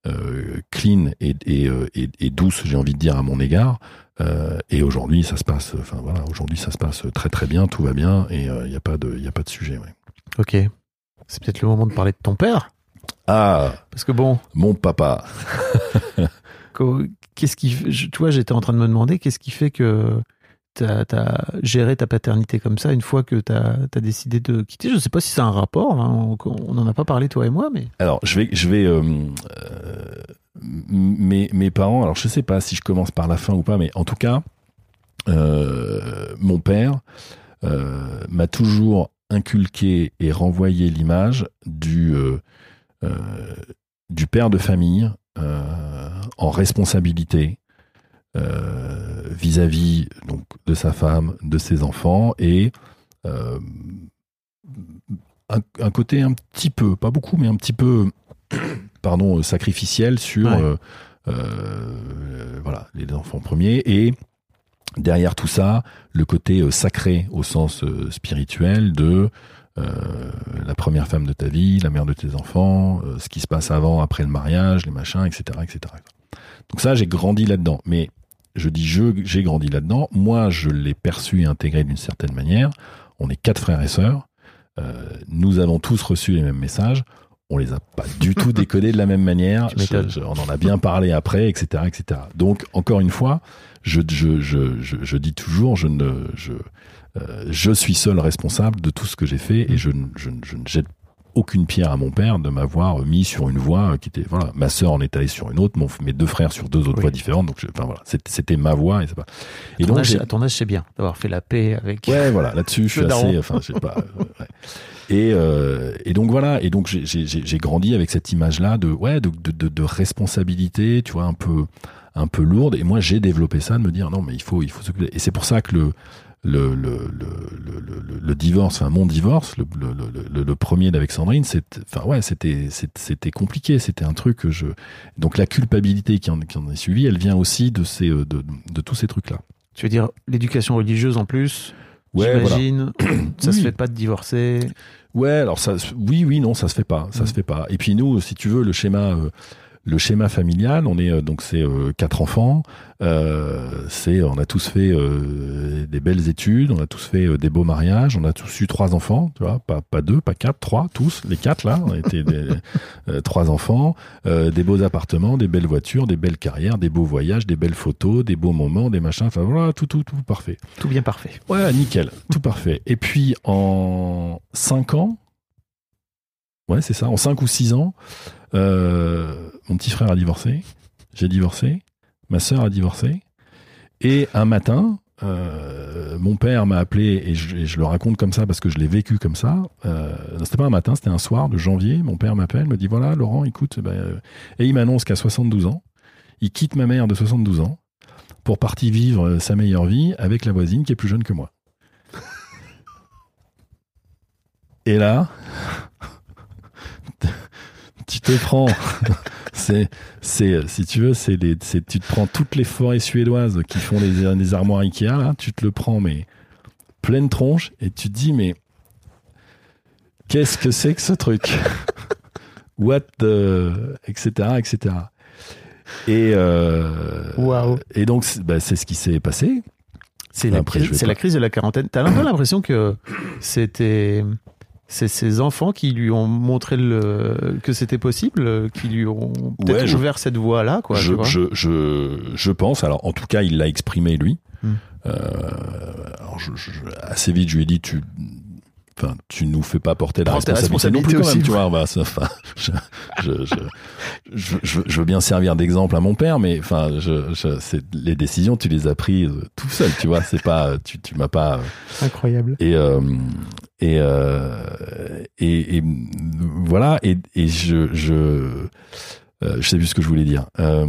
euh, clean et, et, euh, et- et douce, j'ai envie de dire à mon égard. Euh, et aujourd'hui, ça se passe. Enfin voilà, aujourd'hui, ça se passe très très bien, tout va bien et il n'y a pas de il a pas de sujet. ouais. Ok. C'est peut-être le moment de parler de ton père. Ah, Parce que bon, mon papa. qu'est-ce qui vois, j'étais en train de me demander qu'est-ce qui fait que tu as, géré ta paternité comme ça une fois que tu as, décidé de quitter? Je sais pas si c'est un rapport, hein, on n'en a pas parlé toi et moi, mais Alors, je vais, je vais, euh, euh, mes, mes parents. Alors, je sais pas si je commence par la fin ou pas, mais en tout cas, euh, mon père m'a toujours inculqué et renvoyé l'image du euh, euh, du père de famille euh, en responsabilité vis-à-vis donc de sa femme, de ses enfants et un, un côté un petit peu, pas beaucoup, mais un petit peu, pardon, sacrificiel sur Ouais. voilà les enfants premiers et derrière tout ça le côté euh, sacré au sens euh, spirituel de euh, la première femme de ta vie, la mère de tes enfants, ce qui se passe avant, après le mariage, les machins, etc., etc. Donc ça, j'ai grandi là-dedans. Mais je dis je, j'ai grandi là-dedans. Moi, je l'ai perçu et intégré d'une certaine manière. On est quatre frères et sœurs. Nous avons tous reçu les mêmes messages. On les a pas du tout décodés de la même manière. Je- je- on en a bien parlé après, etc., etc. Donc, encore une fois, je, je, je, dis toujours, je ne, je, euh, je suis seul responsable de tout ce que j'ai fait et je, ne- je, je ne jette aucune pierre à mon père de m'avoir mis sur une voie qui était voilà. Ma sœur en est allée sur une autre, mon, mes deux frères sur deux autres Oui. voies différentes. Donc, je- enfin voilà, c'était ma voie et c'est pas. Et À ton donc âge- à ton âge, c'est bien d'avoir fait la paix avec. Ouais, voilà, là-dessus, je suis assez, enfin, je sais pas. euh, ouais. Et, euh, et donc voilà, et donc j'ai- grandi avec cette image-là de, ouais, de, de, de, de responsabilité, tu vois, un peu, un peu lourde. Et moi, j'ai développé ça de me dire non, mais il faut, il faut s'occuper. Et c'est pour ça que le, le, le, le, le, divorce, enfin mon divorce, le, le, le, le- le premier d'avec Sandrine, c'était, enfin ouais, c'était, c'était compliqué. C'était un truc que je, donc la culpabilité qui en, qui en est suivie, elle vient aussi de ces, euh, de, de tous ces trucs-là. Tu veux dire l'éducation religieuse en plus? Ouais, voilà. J'imagine. Ça se Oui. fait pas de divorcer? Ouais, alors ça, oui, oui, non, ça se fait pas, ça Mm. se fait pas. Et puis nous, si tu veux, le schéma, euh, le schéma familial, on est euh, donc c'est euh, quatre enfants, euh, c'est, on a tous fait des belles études, on a tous fait des beaux mariages, on a tous eu trois enfants, tu vois, pas pas deux, pas quatre, trois, tous, les quatre là, on était des, trois enfants, des beaux appartements, des belles voitures, des belles carrières, des beaux voyages, des belles photos, des beaux moments, des machins, enfin voilà, tout, tout, tout parfait. Tout bien parfait. Ouais, nickel, tout parfait. Et puis en 5 ans, ouais, c'est ça, en 5 ou 6 ans, mon petit frère a divorcé, j'ai divorcé, ma sœur a divorcé, et un matin, euh, mon père m'a appelé, et je, le raconte comme ça parce que je l'ai vécu comme ça. Euh, c'était pas un matin, c'était un soir de janvier. Mon père m'appelle, me dit voilà, Laurent, écoute, ben, euh, et il m'annonce qu'à 72 ans, il quitte ma mère de 72 ans pour partir vivre euh, sa meilleure vie avec la voisine qui est plus jeune que moi. Et là, te prends, c'est, c'est, si tu veux, c'est les, c'est, tu te prends toutes les forêts suédoises qui font des, des armoires Ikea, là, tu te le prends, mais pleine tronche, et tu te dis, mais qu'est-ce que c'est que ce truc? What the, etc., etc. Et, euh, Waouh. et donc, c'est, bah, c'est ce qui s'est passé. C'est la, la crise de la quarantaine. T'as un peu l'impression que c'était c'est ses enfants qui lui ont montré le, que c'était possible, qui lui ont peut-être Ouais, je- ouvert cette voie-là, quoi. je, je, je, je pense, alors en tout cas, il l'a exprimé lui. Hmm. Euh, alors je, je- assez vite, je lui ai dit, tu, enfin, tu nous fais pas porter la Prends responsabilité non plus quand même, tu vois. Bah, je, je, je, je, je- je veux bien servir d'exemple à mon père, mais enfin, je, je, c'est, les décisions, tu les as prises tout seul, tu vois. C'est pas, tu, tu m'as pas. Incroyable. Et euh, et, euh, et et voilà et, et je je euh, je sais plus ce que je voulais dire. Euh,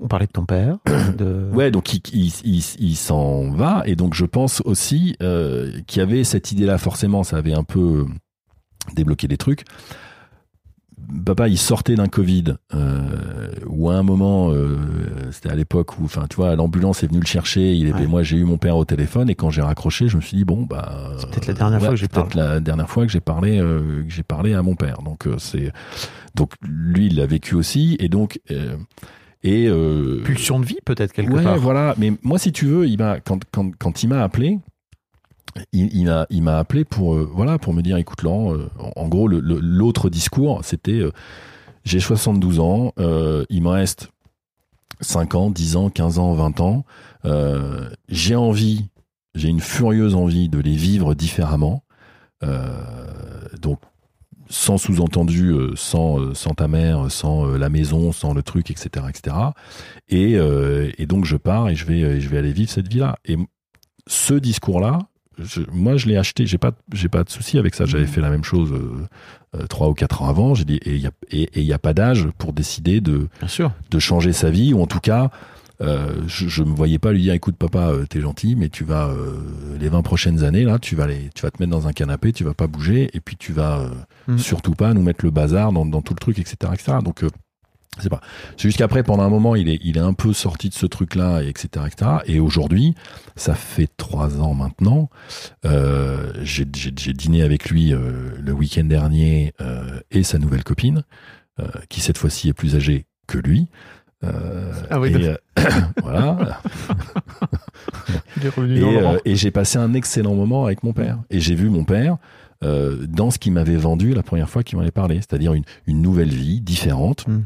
On parlait de ton père. De... ouais, donc il, il, il, il s'en va et donc je pense aussi euh, qu'il y avait cette idée-là. Forcément, ça avait un peu débloqué des trucs. Papa, il sortait d'un Covid, euh, où à un moment, euh, c'était à l'époque où, enfin, tu vois, l'ambulance est venue le chercher. Il était, Ouais. moi, j'ai eu mon père au téléphone et quand j'ai raccroché, je me suis dit bon, bah, C'est peut-être la dernière fois que j'ai peut-être la dernière fois que j'ai parlé, euh, que j'ai parlé à mon père. Donc euh, c'est, donc lui, il l'a vécu aussi et donc euh, et euh, Pulsion de vie, peut-être, quelque ouais, part. voilà. Mais moi, si tu veux, il m'a quand quand quand il m'a appelé, il, il m'a appelé pour euh, voilà pour me dire, écoute Laurent, euh, en, gros, l'autre discours, c'était j'ai 72 ans, il me reste 5 ans, 10 ans, 15 ans, 20 ans. j'ai envie, j'ai une furieuse envie de les vivre différemment. Donc sans sous-entendu, euh, sans, euh, sans ta mère, sans euh, la maison, sans le truc, etc., etc. Et, euh, et donc je pars et je vais, je vais aller vivre cette vie-là. Et ce discours-là, je- moi je l'ai acheté. J'ai pas, j'ai pas de souci avec ça. J'avais fait la même chose euh, euh, trois ou quatre ans avant. J'ai dit et il y a, et, pas d'âge pour décider de, Bien sûr. de changer sa vie ou en tout cas. Euh, je, je me voyais pas lui dire écoute papa euh, t'es gentil mais tu vas euh, les 20 prochaines années là tu vas les, tu vas te mettre dans un canapé tu vas pas bouger et puis tu vas euh, Mm. surtout pas nous mettre le bazar dans, dans tout le truc etc etc donc euh, c'est pas. C'est juste qu'après pendant un moment il est il est un peu sorti de ce truc là etc etc et aujourd'hui ça fait trois ans maintenant euh, j'ai dîné avec lui euh, le week-end dernier euh, et sa nouvelle copine euh, qui cette fois-ci est plus âgée que lui euh, Ah oui, et, euh, voilà. Il est revenu et, euh, et j'ai passé un excellent moment avec mon père. Et j'ai vu mon père euh, dans ce qu'il m'avait vendu la première fois qu'il m'en avait parlé, c'est-à-dire une, une nouvelle vie différente. Mm.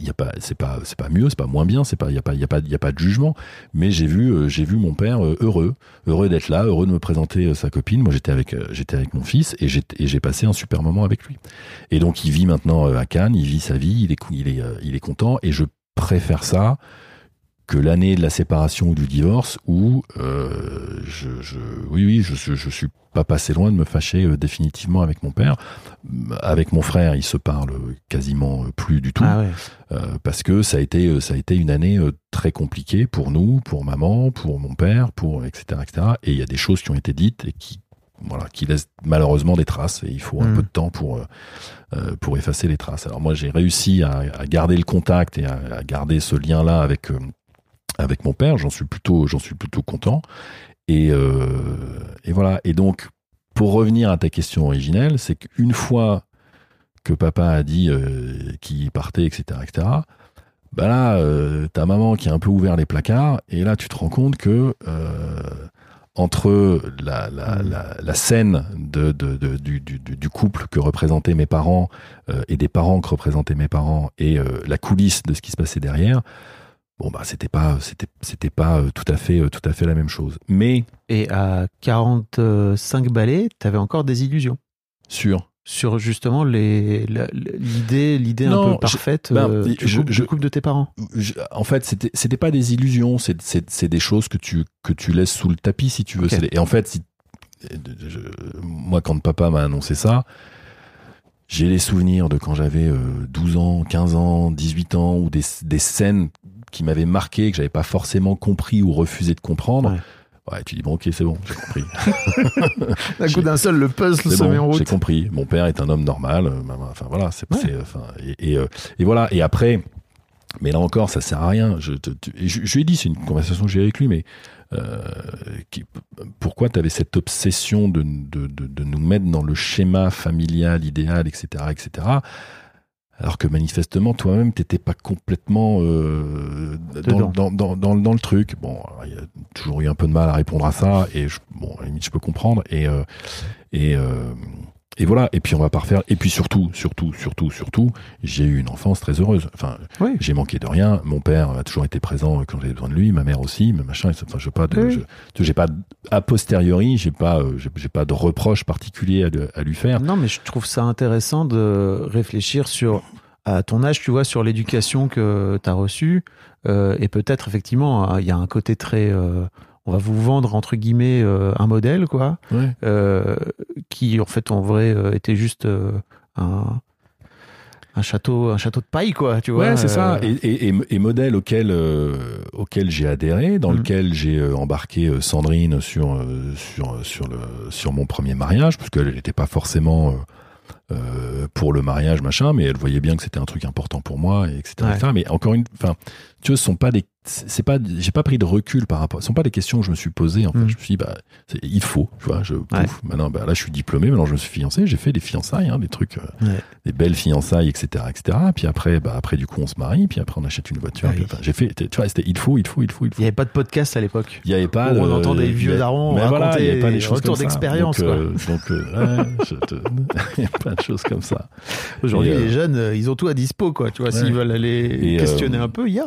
y a pas c'est pas c'est pas mieux c'est pas moins bien c'est pas il y a pas il y a pas il y a pas de jugement. Mais j'ai vu euh, j'ai vu mon père heureux. Heureux d'être là heureux de me présenter sa copine. Moi j'étais avec j'étais avec mon fils et j'ai et j'ai passé un super moment avec lui. Et donc il vit maintenant à Cannes il vit sa vie il est il est il est content. Et je préfère ça que l'année de la séparation ou du divorce où euh, je, je, oui oui je, je suis pas passé loin de me fâcher euh, définitivement avec mon père avec mon frère il se parle quasiment plus du tout Ah ouais. euh, parce que ça a été ça a été une année euh, très compliquée pour nous pour maman pour mon père pour etc etc et il y a des choses qui ont été dites et qui voilà qui laissent malheureusement des traces et il faut un Mm. peu de temps pour euh, pour effacer les traces. Alors moi j'ai réussi à, à garder le contact et à, à garder ce lien là avec euh, avec mon père. J'en suis plutôt j'en suis plutôt content. Et euh, et voilà. Et donc pour revenir à ta question originelle c'est qu'une fois que papa a dit euh, qu'il partait etc etc bah là euh, ta maman qui a un peu ouvert les placards et là tu te rends compte que euh, entre la, la, la, la scène de, de, de- du, du, du couple que représentaient mes parents euh, et des parents que représentaient mes parents et euh, la coulisse de ce qui se passait derrière, bon bah c'était pas c'était c'était pas euh, tout à fait tout à fait la même chose. Mais Et à 45 balais, t'avais encore des illusions. Sur sur justement les l'idée l'idée un peu parfaite je- ben, euh, du, je- couple, je- du couple de tes parents. je- en fait, c'était c'était pas des illusions, c'est des choses que tu que tu laisses sous le tapis si tu veux. Et en fait, si, moi quand papa m'a annoncé ça, j'ai les souvenirs de quand j'avais euh, 12 ans, 15 ans, 18 ans ou des des scènes qui m'avaient marqué que j'avais pas forcément compris ou refusé de comprendre. Ouais. Ouais, tu dis bon, ok, c'est bon, j'ai compris. D'un coup d'un seul, le puzzle se met en bon, j'ai route. compris. Mon père est un homme normal. euh, Enfin voilà, c'est Ouais. euh, enfin et, et, et voilà. Et après, mais là encore, ça sert à rien. Je, te- tu- et je, je lui ai dit, c'est une conversation que j'ai avec lui, mais euh, qui- pourquoi tu avais cette obsession de, de, de, de nous mettre dans le schéma familial idéal, etc., etc. Alors que manifestement, toi-même, t'étais pas complètement euh, dans, Dedans. dans, dans, dans, dans le truc. Bon, il y a toujours eu un peu de mal à répondre à ça, et je, bon, à la limite, je peux comprendre. Et, euh, et, euh, et voilà. Et puis on va pas refaire. Et puis surtout, surtout, surtout, surtout, j'ai eu une enfance très heureuse. Enfin, Oui. j'ai manqué de rien. Mon père a toujours été présent quand j'avais besoin de lui, ma mère aussi, mais machin. Enfin, je pas de, Oui. je- j'ai pas a posteriori, j'ai pas, euh, j'ai pas de reproche particulier à, lui faire. Non, mais je trouve ça intéressant de réfléchir sur, à ton âge, tu vois, sur l'éducation que tu as reçue. euh, et peut-être, effectivement, il y a un côté très. euh, on va vous vendre, entre guillemets, euh, un modèle, quoi, Ouais. euh, qui, en fait, en vrai, euh, était juste un. Un château, un château de paille, quoi, tu vois. Ouais, c'est ça. Et, et, et, et modèle auquel, auquel j'ai adhéré, dans Mhm. lequel j'ai embarqué Sandrine sur, sur, sur, le, sur mon premier mariage, parce qu'elle n'était pas forcément euh, pour le mariage, machin, mais elle voyait bien que c'était un truc important pour moi, et etc. Ouais. etc. Mais encore une, enfin, tu vois, ce sont pas des, c'est pas, j'ai pas pris de recul par rapport, ce sont pas des questions que je me suis posées. En fait, Mhm. je me suis dit, bah, il faut, tu vois, je, pouf, maintenant, bah, là, je suis diplômé, maintenant, je me suis fiancé, j'ai fait des fiançailles, hein, des trucs. euh, Ouais. des belles fiançailles, etc., etc. Puis après, bah après du coup, on se marie, puis après on achète une voiture. Puis, oui. enfin, j'ai fait, tu vois, c'était il faut, il faut, il faut, il Il faut. n'y avait pas de podcast à l'époque. Il y avait pas. On entend des y vieux darons Mais voilà, il y avait pas des choses retours comme ça. d'expérience, Donc, euh, donc euh, ouais, je te- il y a pas de choses comme ça. Aujourd'hui, euh, les jeunes, ils ont tout à dispo, quoi. Tu vois, s'ils veulent aller Et, questionner un peu, il y a.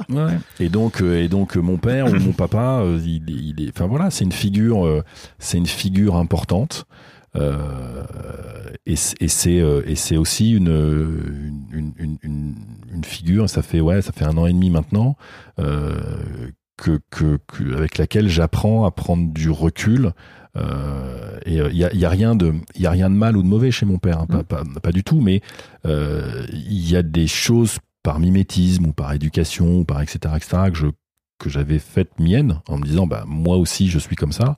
Et donc, et donc, mon père ou mon papa, euh, il, il est, enfin voilà, c'est une figure, euh, c'est une figure importante. Euh, et c'est et c'est aussi une, une, une, une, une figure. Ça fait ouais, ça fait un an et demi maintenant euh, que, que, que avec laquelle j'apprends à prendre du recul. Euh, et il y a, y a rien de il y a rien de mal ou de mauvais chez mon père, hein, pas, Mm. pas, pas du tout. Mais il y a des choses par mimétisme ou par éducation ou par etc etc que je que j'avais faites miennes en me disant bah moi aussi je suis comme ça.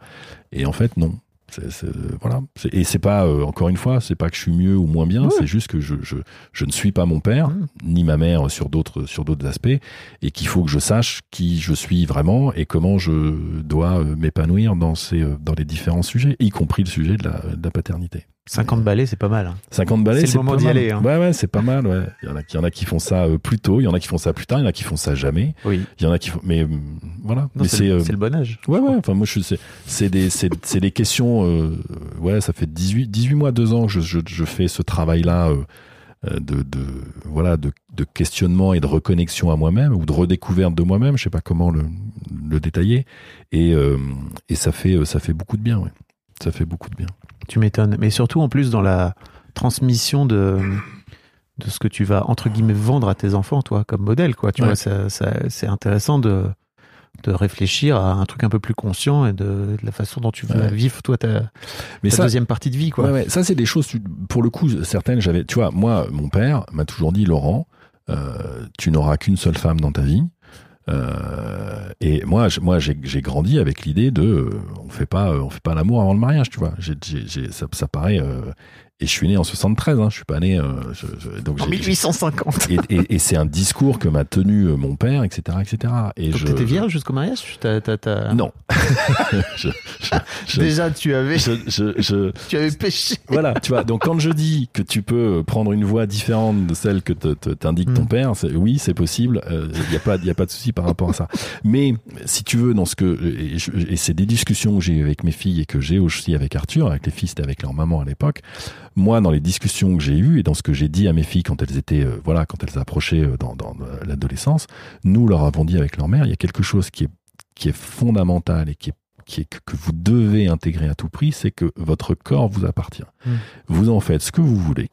Et en fait non. C'est, c'est- voilà. Et c'est pas euh, encore une fois c'est pas que je suis mieux ou moins bien c'est juste que je, je je ne suis pas mon père Mm. ni ma mère sur d'autres sur d'autres aspects et qu'il faut que je sache qui je suis vraiment et comment je dois euh, m'épanouir dans ces euh, dans les différents sujets y compris le sujet de la, de la paternité 50 balais, c'est pas mal. hein. 50 balais, C'est le moment d'y aller, hein. Ouais, ouais, c'est pas mal. Ouais. Il y en a, il y en a qui font ça euh, plus tôt, il y en a qui font ça plus tard, il y en a qui font ça jamais. Oui. Il y en a qui font, mais hum, voilà. C'est le, euh, c'est le bon âge. ouais, ouais. Enfin, moi, je, c'est, c'est des, c'est, des questions. euh, ouais, ça fait 18, 18 mois, 2 ans que je, je, je fais ce travail-là euh, euh, de, de voilà de, de questionnement et de reconnexion à moi-même ou de redécouverte de moi-même. Je sais pas comment le, le détailler. Et, euh, et ça fait ça fait beaucoup de bien. Ouais. Ça fait beaucoup de bien. Tu m'étonnes. Mais surtout, en plus, dans la transmission de, de ce que tu vas, entre guillemets, vendre à tes enfants, toi, comme modèle, quoi. Tu Ouais. vois, ça, ça- c'est intéressant de, de réfléchir à un truc un peu plus conscient et de, de la façon dont tu Ouais. vivre, toi, ta, Mais ta ça, deuxième partie de vie, quoi. Ouais, ouais, ça c'est des choses. tu- Pour le coup, certaines, j'avais. Tu vois, moi, mon père m'a toujours dit, Laurent, euh, tu n'auras qu'une seule femme dans ta vie. Euh, et moi, moi, j'ai grandi avec l'idée de, euh, on fait pas, euh, on fait pas l'amour avant le mariage, tu vois. Ça, ça paraît. euh, et je suis né en 73. Hein, je suis pas né. euh, je- je- donc En j'ai- 1850. et, et- et c'est un discours que m'a tenu euh, mon père, etc., etc. Et Donc, je, t'étais vierge jusqu'au mariage? T'as- t'as- t'as- Non. Déjà, tu avais, je- je- je- tu avais péché. voilà, tu vois. Donc quand je dis que tu peux prendre une voie différente de celle que t'indique ton Mm. père, oui, c'est possible. Il n'y a pas, il y a pas de souci par rapport à ça. Mais si tu veux, dans ce que et c'est des discussions que j'ai eues avec mes filles et que j'ai aussi avec Arthur, avec les filles, c'était avec leur maman à l'époque. Moi, dans les discussions que j'ai eues et dans ce que j'ai dit à mes filles quand elles étaient, euh, voilà, quand elles approchaient euh, dans, dans euh, l'adolescence, nous leur avons dit avec leur mère, il y a quelque chose qui est qui est fondamental et qui est qui est que, vous devez intégrer à tout prix, c'est que votre corps vous appartient. Mm. Vous en faites ce que vous voulez.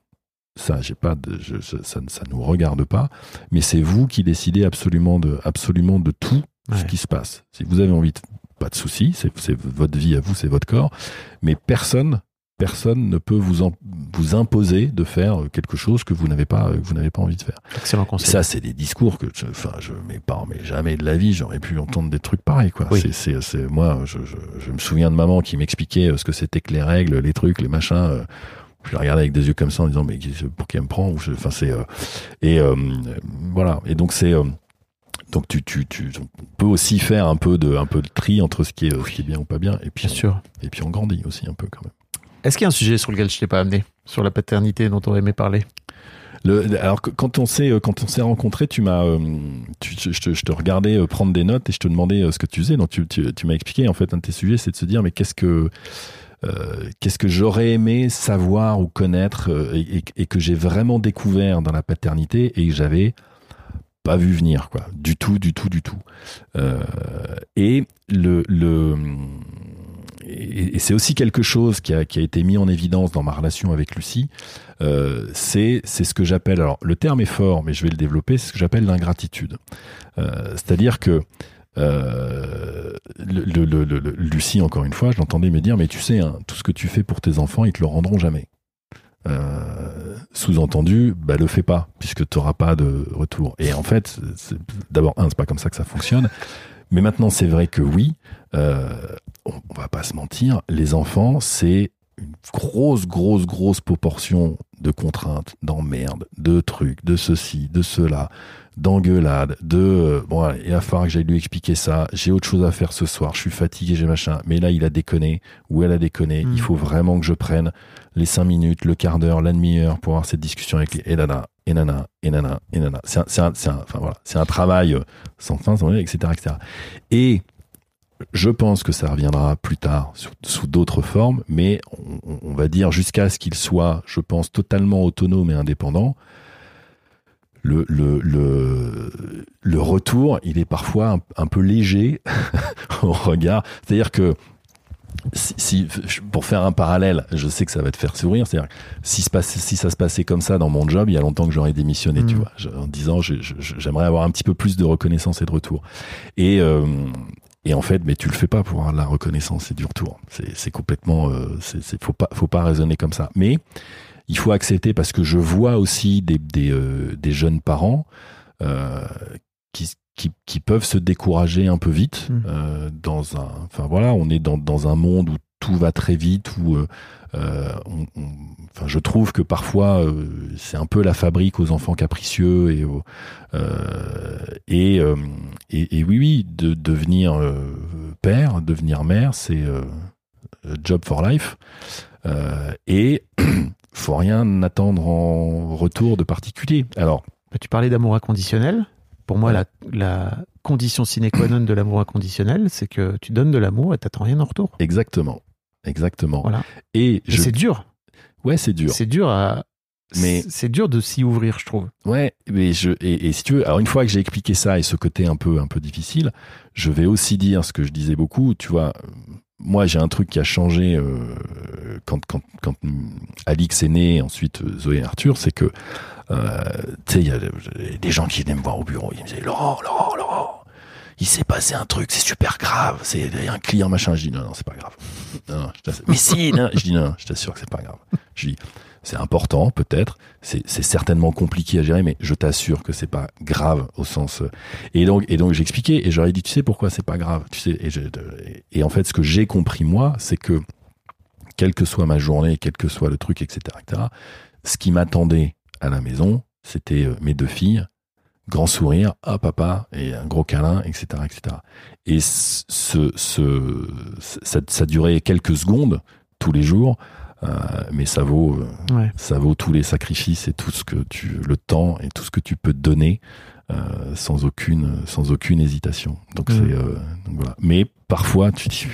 Ça, j'ai pas de, je- ça, ne- ça nous regarde pas, mais c'est vous qui décidez absolument de, absolument de tout ce qui se passe. Si vous avez envie, de, pas de souci, c'est votre vie à vous, c'est votre corps, mais personne, personne ne peut vous, en- vous imposer de faire quelque chose que vous n'avez pas, que vous n'avez pas envie de faire. Excellent conseil. Ça, c'est des discours que, je, enfin, je, mais jamais de la vie, j'aurais pu entendre des trucs pareils, quoi. Oui. C'est, c'est, c'est- moi, je, je, je me souviens de maman qui m'expliquait euh, ce que c'était que les règles, les trucs, les machins. euh, Je la regardais avec des yeux comme ça en disant, mais pour qui elle me prend? Enfin, c'est, euh, et, euh, voilà. Et donc, c'est, euh, donc tu, tu, tu, on peut aussi faire un peu de, un peu de tri entre ce qui est, ce qui est bien ou pas bien. Et puis, Bien sûr. et puis on grandit aussi un peu quand même. Est-ce qu'il y a un sujet sur lequel je t'ai pas amené Sur la paternité dont on aimé parler? Le, alors quand on s'est quand on s'est rencontrés, tu m'as, euh, je, te, regardais euh, prendre des notes et je te demandais euh, ce que tu faisais. Donc tu, m'as expliqué en fait un de tes sujets, c'est de se dire mais qu'est-ce que euh, qu'est-ce que j'aurais aimé savoir ou connaître euh, et, que j'ai vraiment découvert dans la paternité et que j'avais pas vu venir quoi, du tout, du tout, du tout. Euh, et le, le et, c'est aussi quelque chose qui a, été mis en évidence dans ma relation avec Lucie. Euh, c'est ce que j'appelle alors le terme est fort, mais je vais le développer. C'est ce que j'appelle l'ingratitude. Euh, C'est-à-dire que euh, Lucie, encore une fois, je l'entendais me dire, mais tu sais, hein, tout ce que tu fais pour tes enfants, ils te le rendront jamais. Sous-entendu, bah le fais pas, puisque tu n'auras pas de retour. Et en fait, d'abord, un, c'est pas comme ça que ça fonctionne. Mais maintenant, c'est vrai que oui, euh, on, on va pas se mentir, les enfants, c'est une grosse, grosse, grosse proportion de contraintes, d'emmerdes, de trucs, de ceci, de cela, d'engueulades, de euh, bon, allez, il va falloir que j'aille lui expliquer ça. J'ai autre chose à faire ce soir. Je suis fatigué, j'ai machin. Mais là, il a déconné ou elle a déconné. Mm. Il faut vraiment que je prenne les cinq minutes, le quart d'heure, la demi-heure pour avoir cette discussion avec les et nana, et nana, et nana, et nana. C'est un, un, un, enfin voilà, un travail euh, sans fin, sans fin, etc., etc. Et je pense que ça reviendra plus tard sous, d'autres formes, mais on, on va dire jusqu'à ce qu'il soit, je pense, totalement autonome et indépendant. Le, le, le, le retour, il est parfois un, un peu léger au regard. C'est-à-dire que si, si- pour faire un parallèle, je sais que ça va te faire sourire. C'est-à-dire si, se passe- si ça se passait comme ça dans mon job, il y a longtemps que j'aurais démissionné, tu Mm. vois, en disant j'aimerais avoir un petit peu plus de reconnaissance et de retour. Et euh, et en fait, mais tu le fais pas pour avoir de la reconnaissance et du retour. C'est complètement, euh, c'est- faut pas faut pas raisonner comme ça. Mais il faut accepter parce que je vois aussi des des, euh, des jeunes parents euh, qui qui, qui peuvent se décourager un peu vite Mm. euh, dans un enfin voilà on est dans, dans un monde où tout va très vite où euh, euh, on- on- enfin je trouve que parfois euh, c'est un peu la fabrique aux enfants capricieux et et, et et oui oui de devenir père devenir mère c'est job for life et faut rien attendre en retour de particulier alors Bah, Tu parlais d'amour inconditionnel. Pour moi, la, la condition sine qua non de l'amour inconditionnel, c'est que tu donnes de l'amour et t'attends rien en retour. exactement exactement Voilà. et je c'est dur. ouais c'est dur C'est dur à, Mais- c'est dur de s'y ouvrir, je trouve. Ouais, mais je et, et si tu veux, alors une fois que j'ai expliqué ça et ce côté un peu un peu difficile, je vais aussi dire ce que je disais beaucoup. Tu vois, moi j'ai un truc qui a changé euh, quand quand Alix est né, ensuite euh, Zoé et Arthur, c'est que euh, tu sais, il y a des gens qui venaient me voir au bureau, ils me disaient Laurent, Laurent, Laurent. Il s'est passé un truc, c'est super grave. C'est un client machin. Je dis non, non, c'est pas grave. Mais si, non. je dis non, je t'assure que c'est pas grave. Je dis c'est important peut-être, c'est certainement compliqué à gérer, mais je t'assure que c'est pas grave au sens. euh, Et donc et donc j'expliquais et j'aurais dit tu sais pourquoi c'est pas grave, tu sais. Et, en fait ce que j'ai compris moi, c'est que quelle que soit ma journée, quel que soit le truc, etc., etc. Ce qui m'attendait à la maison, c'était euh, mes deux filles, grand sourire, ah papa, et un gros câlin, etc., etc. Et ce, ce, ça, durait quelques secondes tous les jours, mais ça vaut, euh, Ouais. ça vaut tous les sacrifices et tout ce que tu, le temps et tout ce que tu peux te donner euh, sans aucune, sans aucune hésitation. Donc Mhm. c'est, euh, donc voilà. Mais parfois tu te dis,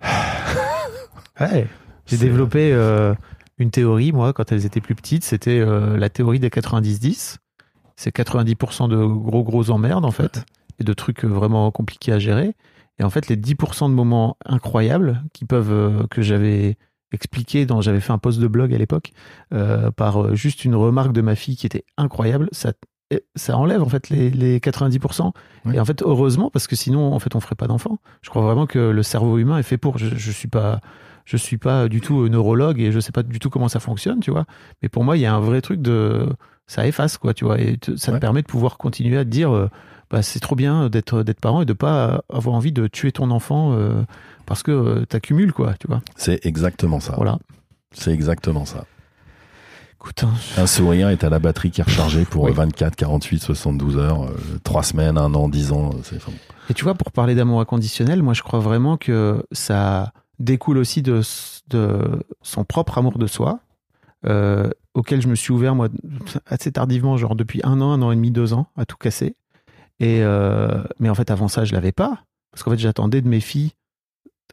Ouais. J'ai développé euh, une théorie, moi, quand elles étaient plus petites. C'était euh, la théorie des 90-10. C'est 90% de gros, gros emmerdes, en fait, et de trucs euh, vraiment compliqués à gérer. Et en fait, les 10% de moments incroyables qui peuvent, euh, que j'avais expliqué dans, j'avais fait un post de blog à l'époque, euh, par euh, juste une remarque de ma fille qui était incroyable, ça, et ça enlève, en fait, les, les 90%. Ouais. Et en fait, heureusement, parce que sinon, en fait, on ferait pas d'enfants. Je crois vraiment que le cerveau humain est fait pour. Je, je suis pas, je suis pas du tout neurologue et je sais pas du tout comment ça fonctionne, tu vois. Mais pour moi, il y a un vrai truc de, ça efface quoi, tu vois, et te- ça Ouais. te permet de pouvoir continuer à te dire, euh, bah c'est trop bien d'être d'être parent et de pas avoir envie de tuer ton enfant euh, parce que euh, t'accumules quoi, tu vois. c'est exactement ça. Voilà. C'est exactement ça. Écoute, hein, Un sourire est à la batterie qui est rechargée pour Oui. euh, 24, 48, 72 heures, euh, 3 semaines, un an, 10 ans. C'est, enfin, Et tu vois, pour parler d'amour inconditionnel, moi je crois vraiment que ça découle aussi de, son propre amour de soi, euh, auquel je me suis ouvert moi assez tardivement, genre depuis un an, un an et demi, deux ans, à tout casser. Et euh, mais en fait, avant ça, je l'avais pas, parce qu'en fait, j'attendais de mes filles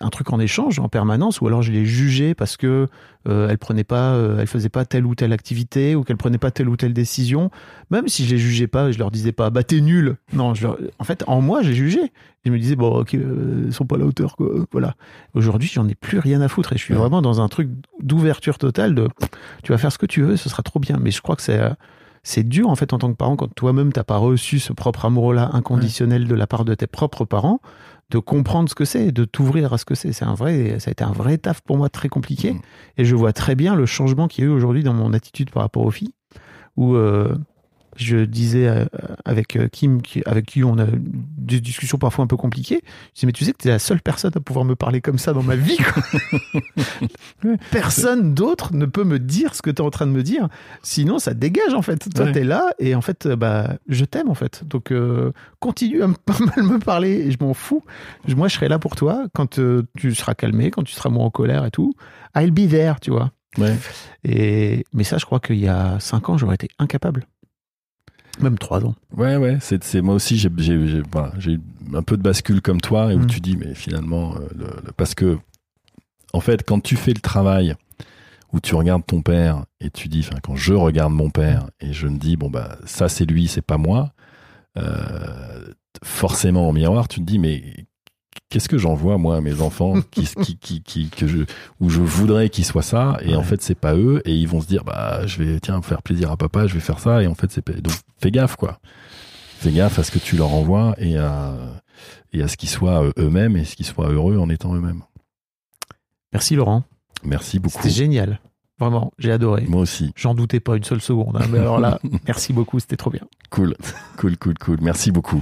un truc en échange en permanence, ou alors je les jugeais parce que euh, elles prenaient pas, euh, elles faisaient pas telle ou telle activité, ou qu'elles prenaient pas telle ou telle décision. Même si je les jugeais pas, je leur disais pas, bah t'es nul. Non, je leur- en fait, en moi, j'ai jugé. Je me disais, bon, ok, euh, ils sont pas à la hauteur, quoi. Voilà. Aujourd'hui, j'en ai plus rien à foutre et je suis Ouais. vraiment dans un truc d'ouverture totale de, tu vas faire ce que tu veux, ce sera trop bien. Mais je crois que c'est, euh, c'est dur, en fait, en tant que parent, quand toi-même t'as pas reçu ce propre amour-là inconditionnel de la part de tes propres parents, de comprendre ce que c'est, de t'ouvrir à ce que c'est. C'est un vrai, ça a été un vrai taf pour moi très compliqué. Mm. Et je vois très bien le changement qu'il y a eu aujourd'hui dans mon attitude par rapport aux filles, où euh, je disais euh, avec euh, Kim, avec qui on a des discussions parfois un peu compliquées, je disais, mais tu sais que tu es la seule personne à pouvoir me parler comme ça dans ma vie. Personne d'autre ne peut me dire ce que tu es en train de me dire. Sinon, ça dégage en fait. Toi, Ouais. tu es là et en fait, euh, bah, je t'aime en fait. Donc, euh, continue à me- pas mal me parler et je m'en fous. Moi, je serai là pour toi quand euh, tu seras calmé, quand tu seras moins en colère et tout. I'll be there, tu vois. ouais. Et, mais ça, je crois qu'il y a cinq ans, j'aurais été incapable. Même trois ans. Ouais, ouais, c'est, moi aussi j'ai, j'ai, j'ai, voilà, eu un peu de bascule comme toi et où Mm. tu dis mais finalement euh, le- le- parce que en fait quand tu fais le travail où tu regardes ton père et tu dis enfin quand je regarde mon père et je me dis bon bah ça c'est lui c'est pas moi euh, forcément au miroir tu te dis mais qu'est-ce que j'envoie moi à mes enfants qui, qui, qui, qui- que je, où je voudrais qu'ils soient ça et en fait c'est pas eux et ils vont se dire bah je vais tiens faire plaisir à papa je vais faire ça et en fait c'est pas... donc fais gaffe quoi fais gaffe à ce que tu leur envoies et à, et à ce qu'ils soient euh, eux-mêmes et ce qu'ils soient heureux en étant eux-mêmes. Merci Laurent. Merci beaucoup. C'était génial. Vraiment, j'ai adoré. Moi aussi. J'en doutais pas une seule seconde. hein. Mais alors là, merci beaucoup, c'était trop bien. Cool, cool, cool, cool. Merci beaucoup.